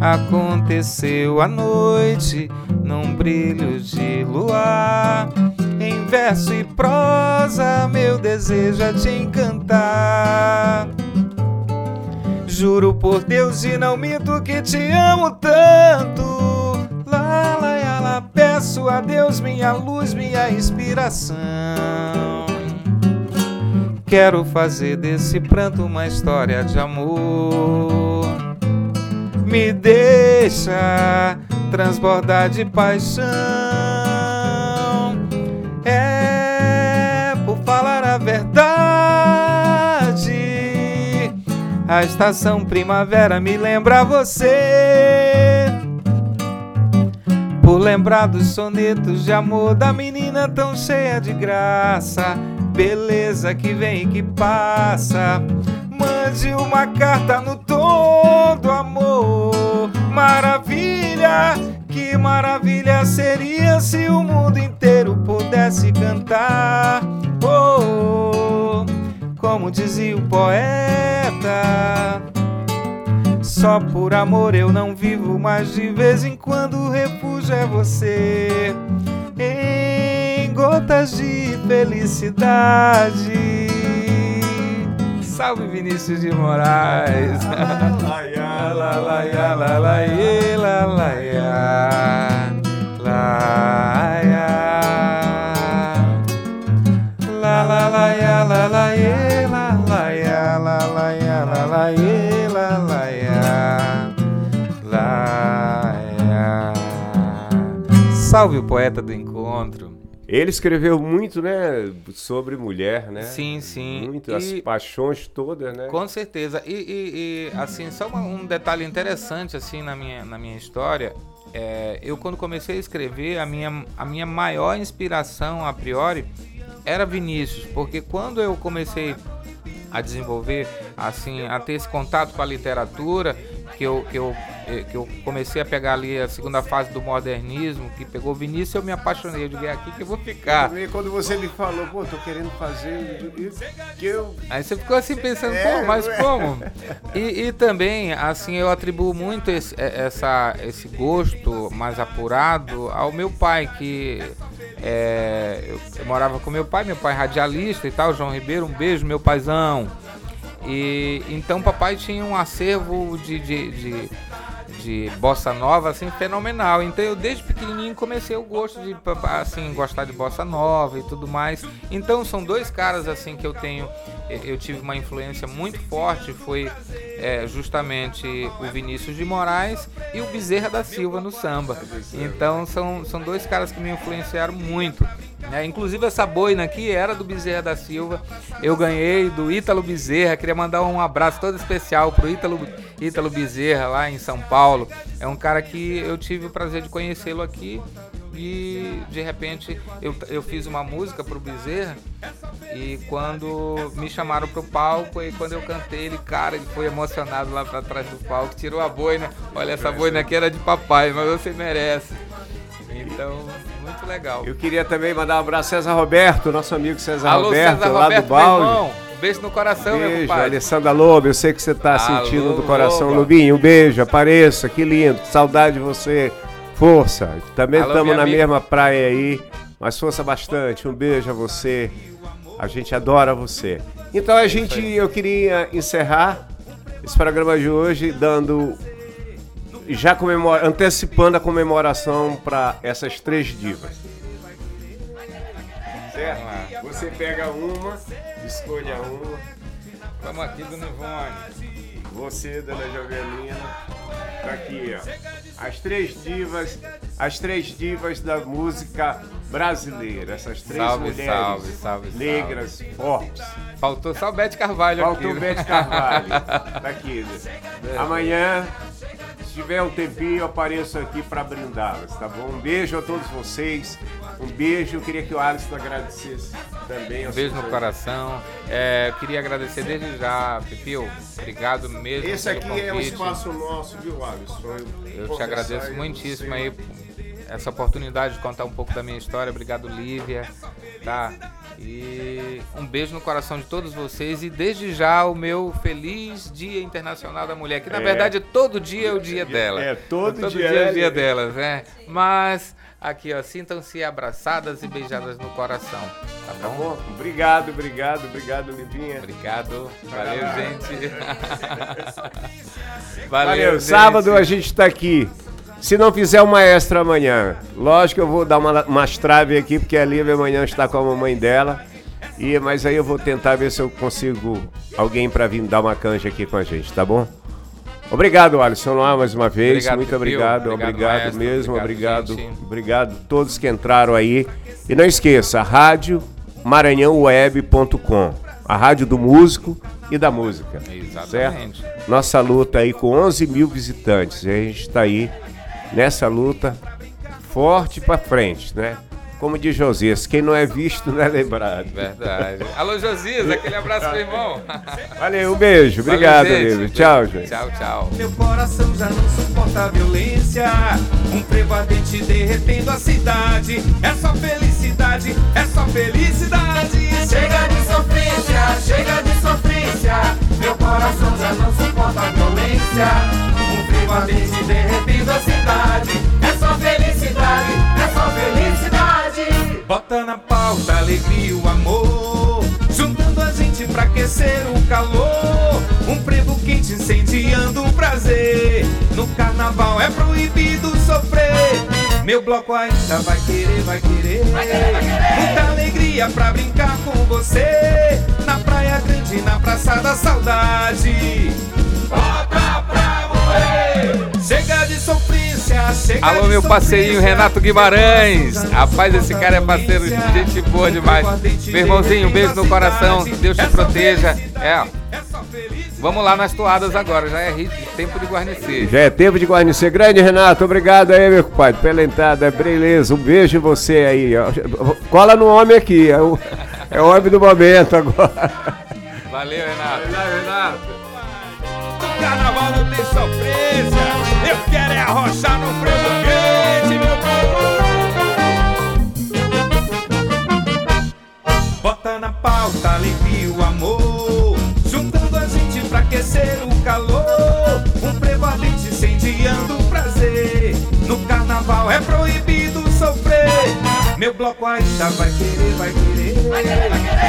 Aconteceu à noite, num brilho de luar, em verso e prosa, meu desejo é te encantar. Juro por Deus e não minto que te amo tanto. Lá, lá, lá, lá, peço a Deus minha luz, minha inspiração. quero fazer desse pranto uma história de amor. Me deixa transbordar de paixão. A estação primavera me lembra você. Por lembrar dos sonetos de amor da menina tão cheia de graça, beleza que vem e que passa. Mande uma carta no tom do amor. Maravilha, que maravilha seria se o mundo inteiro pudesse cantar. Oh, como dizia o poeta. Só por amor eu não vivo, mas de vez em quando o refúgio é você. Em gotas de felicidade. Salve Vinícius de Moraes. Salve o poeta do encontro. Ele escreveu muito, né, sobre mulher, né? Sim, sim. Muito, as E- paixões todas, né? Com certeza. E, e- e, assim, só uma- um detalhe interessante assim na minha, na minha história. É, eu quando comecei a escrever, a minha, a minha maior inspiração a priori era Vinícius, porque quando eu comecei a desenvolver, assim, a ter esse contato com a literatura, que eu, que eu, eh, que eu comecei a pegar ali a segunda fase do modernismo, que pegou Vinícius, eu me apaixonei. Eu digo, é aqui que eu vou ficar. E quando você me falou, pô, tô querendo fazer isso, que eu Aí você ficou assim pensando, É, pô, mas ué. como? [laughs] E, e também, assim, eu atribuo muito esse, é, essa, esse gosto mais apurado ao meu pai, que é, eu, eu morava com meu pai, meu pai é radialista e tal, João Ribeiro, um beijo, meu paizão. E então papai tinha um acervo de, de, de, de bossa nova assim fenomenal. Então eu desde pequenininho comecei o gosto de assim gostar de bossa nova e tudo mais. Então são dois caras assim que eu tenho eu tive uma influência muito forte foi é, justamente o Vinícius de Moraes e o Bezerra da Silva no samba. Então são, são dois caras que me influenciaram muito. Né? inclusive essa boina aqui era do Bezerra da Silva. Eu ganhei do Ítalo Bezerra. Queria mandar um abraço todo especial pro Ítalo, Ítalo Bezerra lá em São Paulo. É um cara que eu tive o prazer de conhecê-lo aqui. E de repente eu, eu fiz uma música pro Bezerra e quando me chamaram pro palco e quando eu cantei ele, cara, ele foi emocionado lá pra trás do palco, tirou a boina. Olha, essa boina aqui era de papai, mas você merece. Então, muito legal. Eu queria também mandar um abraço ao César Roberto, nosso amigo César Alô, Roberto, César lá Roberto, do Balde. meu irmão. Um beijo no coração, meu Beijo, compadre. Alessandra Lobo, eu sei que você está sentindo do coração. Loba. Lubinho, um beijo, apareça, que lindo, saudade de você. Força, também estamos na amiga. mesma praia aí, mas força bastante. Um beijo a você, a gente adora você. Então a gente, eu queria encerrar esse programa de hoje dando, já comemora, antecipando a comemoração para essas três divas. Certo? Você pega uma, escolha uma. Vamos aqui, Dona Ivone. Você, dona Jovelina, tá aqui, ó. As três divas, as três divas da música brasileira. Essas três Salve, mulheres salve, salve, salve. negras, fortes. Faltou só o Bete Carvalho Faltou aqui. Bete Carvalho. [laughs] Tá aqui. né? Amanhã, tiver um tempinho, eu apareço aqui para brindá-las, tá bom? Um beijo a todos vocês. Um beijo. Eu queria que o Alisson agradecesse também. Um beijo no coração. É, eu queria agradecer desde já, Pipio. Obrigado mesmo. Esse aqui é um convite. espaço nosso, viu, Alisson? Eu te conversar agradeço muitíssimo você- aí essa oportunidade de contar um pouco da minha história. Obrigado, Lívia. Tá? E um beijo no coração de todos vocês. E desde já o meu feliz Dia Internacional da Mulher, que na É. verdade todo dia é o dia dela. É, todo dia, dia é né, o dia Lívia? delas, né? Mas aqui, ó, sintam-se abraçadas e beijadas no coração. Tá Tá bom? bom? Obrigado, obrigado, obrigado, Livinha. Obrigado. Valeu, gente. [laughs] Valeu, gente. sábado a gente tá aqui. Se não fizer uma extra amanhã, lógico que eu vou dar uma, umas traves aqui, porque a Lívia amanhã está com a mamãe dela. E, mas aí eu vou tentar ver se eu consigo alguém para vir dar uma canja aqui com a gente, tá bom? Obrigado, Alisson Noir, mais uma vez. Obrigado, Muito obrigado, Obrigado, obrigado, maestro. mesmo, Obrigado, obrigado, obrigado todos que entraram aí. E não esqueça, rádio maranhãoweb.com, a rádio do músico e da música. Exatamente. Certo? Nossa luta aí com 11 mil visitantes. E a gente está aí nessa luta forte para frente, né? Como diz Josias, quem não é visto não é lembrado. Verdade. Alô, Josias, aquele abraço pro irmão. Valeu, um beijo. Obrigado, Valeu, gente. Lívia. Tchau, gente. Tchau, tchau. Meu coração já não suporta a violência. Um frevo ardente derretendo a cidade. É só felicidade, é só felicidade. Chega de sofrência, chega de sofrência. Meu coração já não suporta a violência. Frevo ardente derretendo a cidade. É só felicidade, é só felicidade. Bota na pauta a alegria e o amor. Juntando a gente pra aquecer o calor. Um frevo quente incendiando o prazer. No carnaval é proibido sofrer. Meu bloco ainda vai querer, vai querer. Muita alegria pra brincar com você. Na Praia Grande, na Praça da Saudade. Bota pra de Alô, de meu parceirinho. Renato Guimarães. Rapaz, esse cara é parceiro, gente boa demais. Meu irmãozinho, um beijo no coração. Que Deus te proteja. É. Vamos lá nas toadas agora. Já é tempo de guarnecer. Já é tempo de guarnecer. Grande Renato, obrigado aí, meu compadre, pela entrada. Beleza, um beijo em você aí. Cola no homem aqui, é o, é o homem do momento agora. Valeu, Renato. Renato. É arrochar no frevo quente, meu povo. Bota na pauta a alegria e o amor. Juntando a gente pra aquecer o calor. Um frevo ardente incendiando o prazer. No carnaval é proibido sofrer. Meu bloco ainda vai querer, vai querer.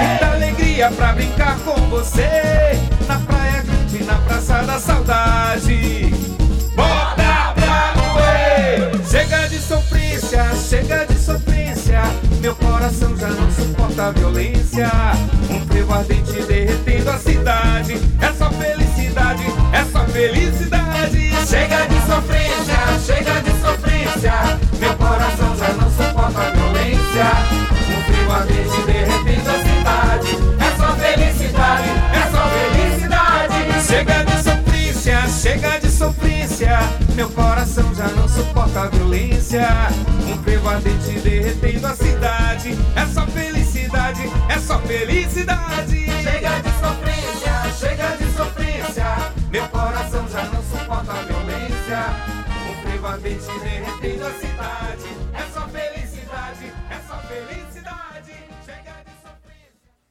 Muita alegria pra brincar com você. Na Praia Grande, na Praça da Saudade. Bota pra moer! Chega de sofrência, chega de sofrência. Meu coração já não suporta a violência. Um frevo ardente derretendo a cidade. É só felicidade, é só felicidade. Chega de sofrência, chega de sofrência. Meu coração já não suporta a violência. Um frio ardente derretendo Meu coração já não suporta a violência. Um frevo ardente derretendo a cidade. É só felicidade, é só felicidade. Chega de sofrência, chega de sofrência. Meu coração já não suporta a violência. Um frevo ardente derretendo a cidade.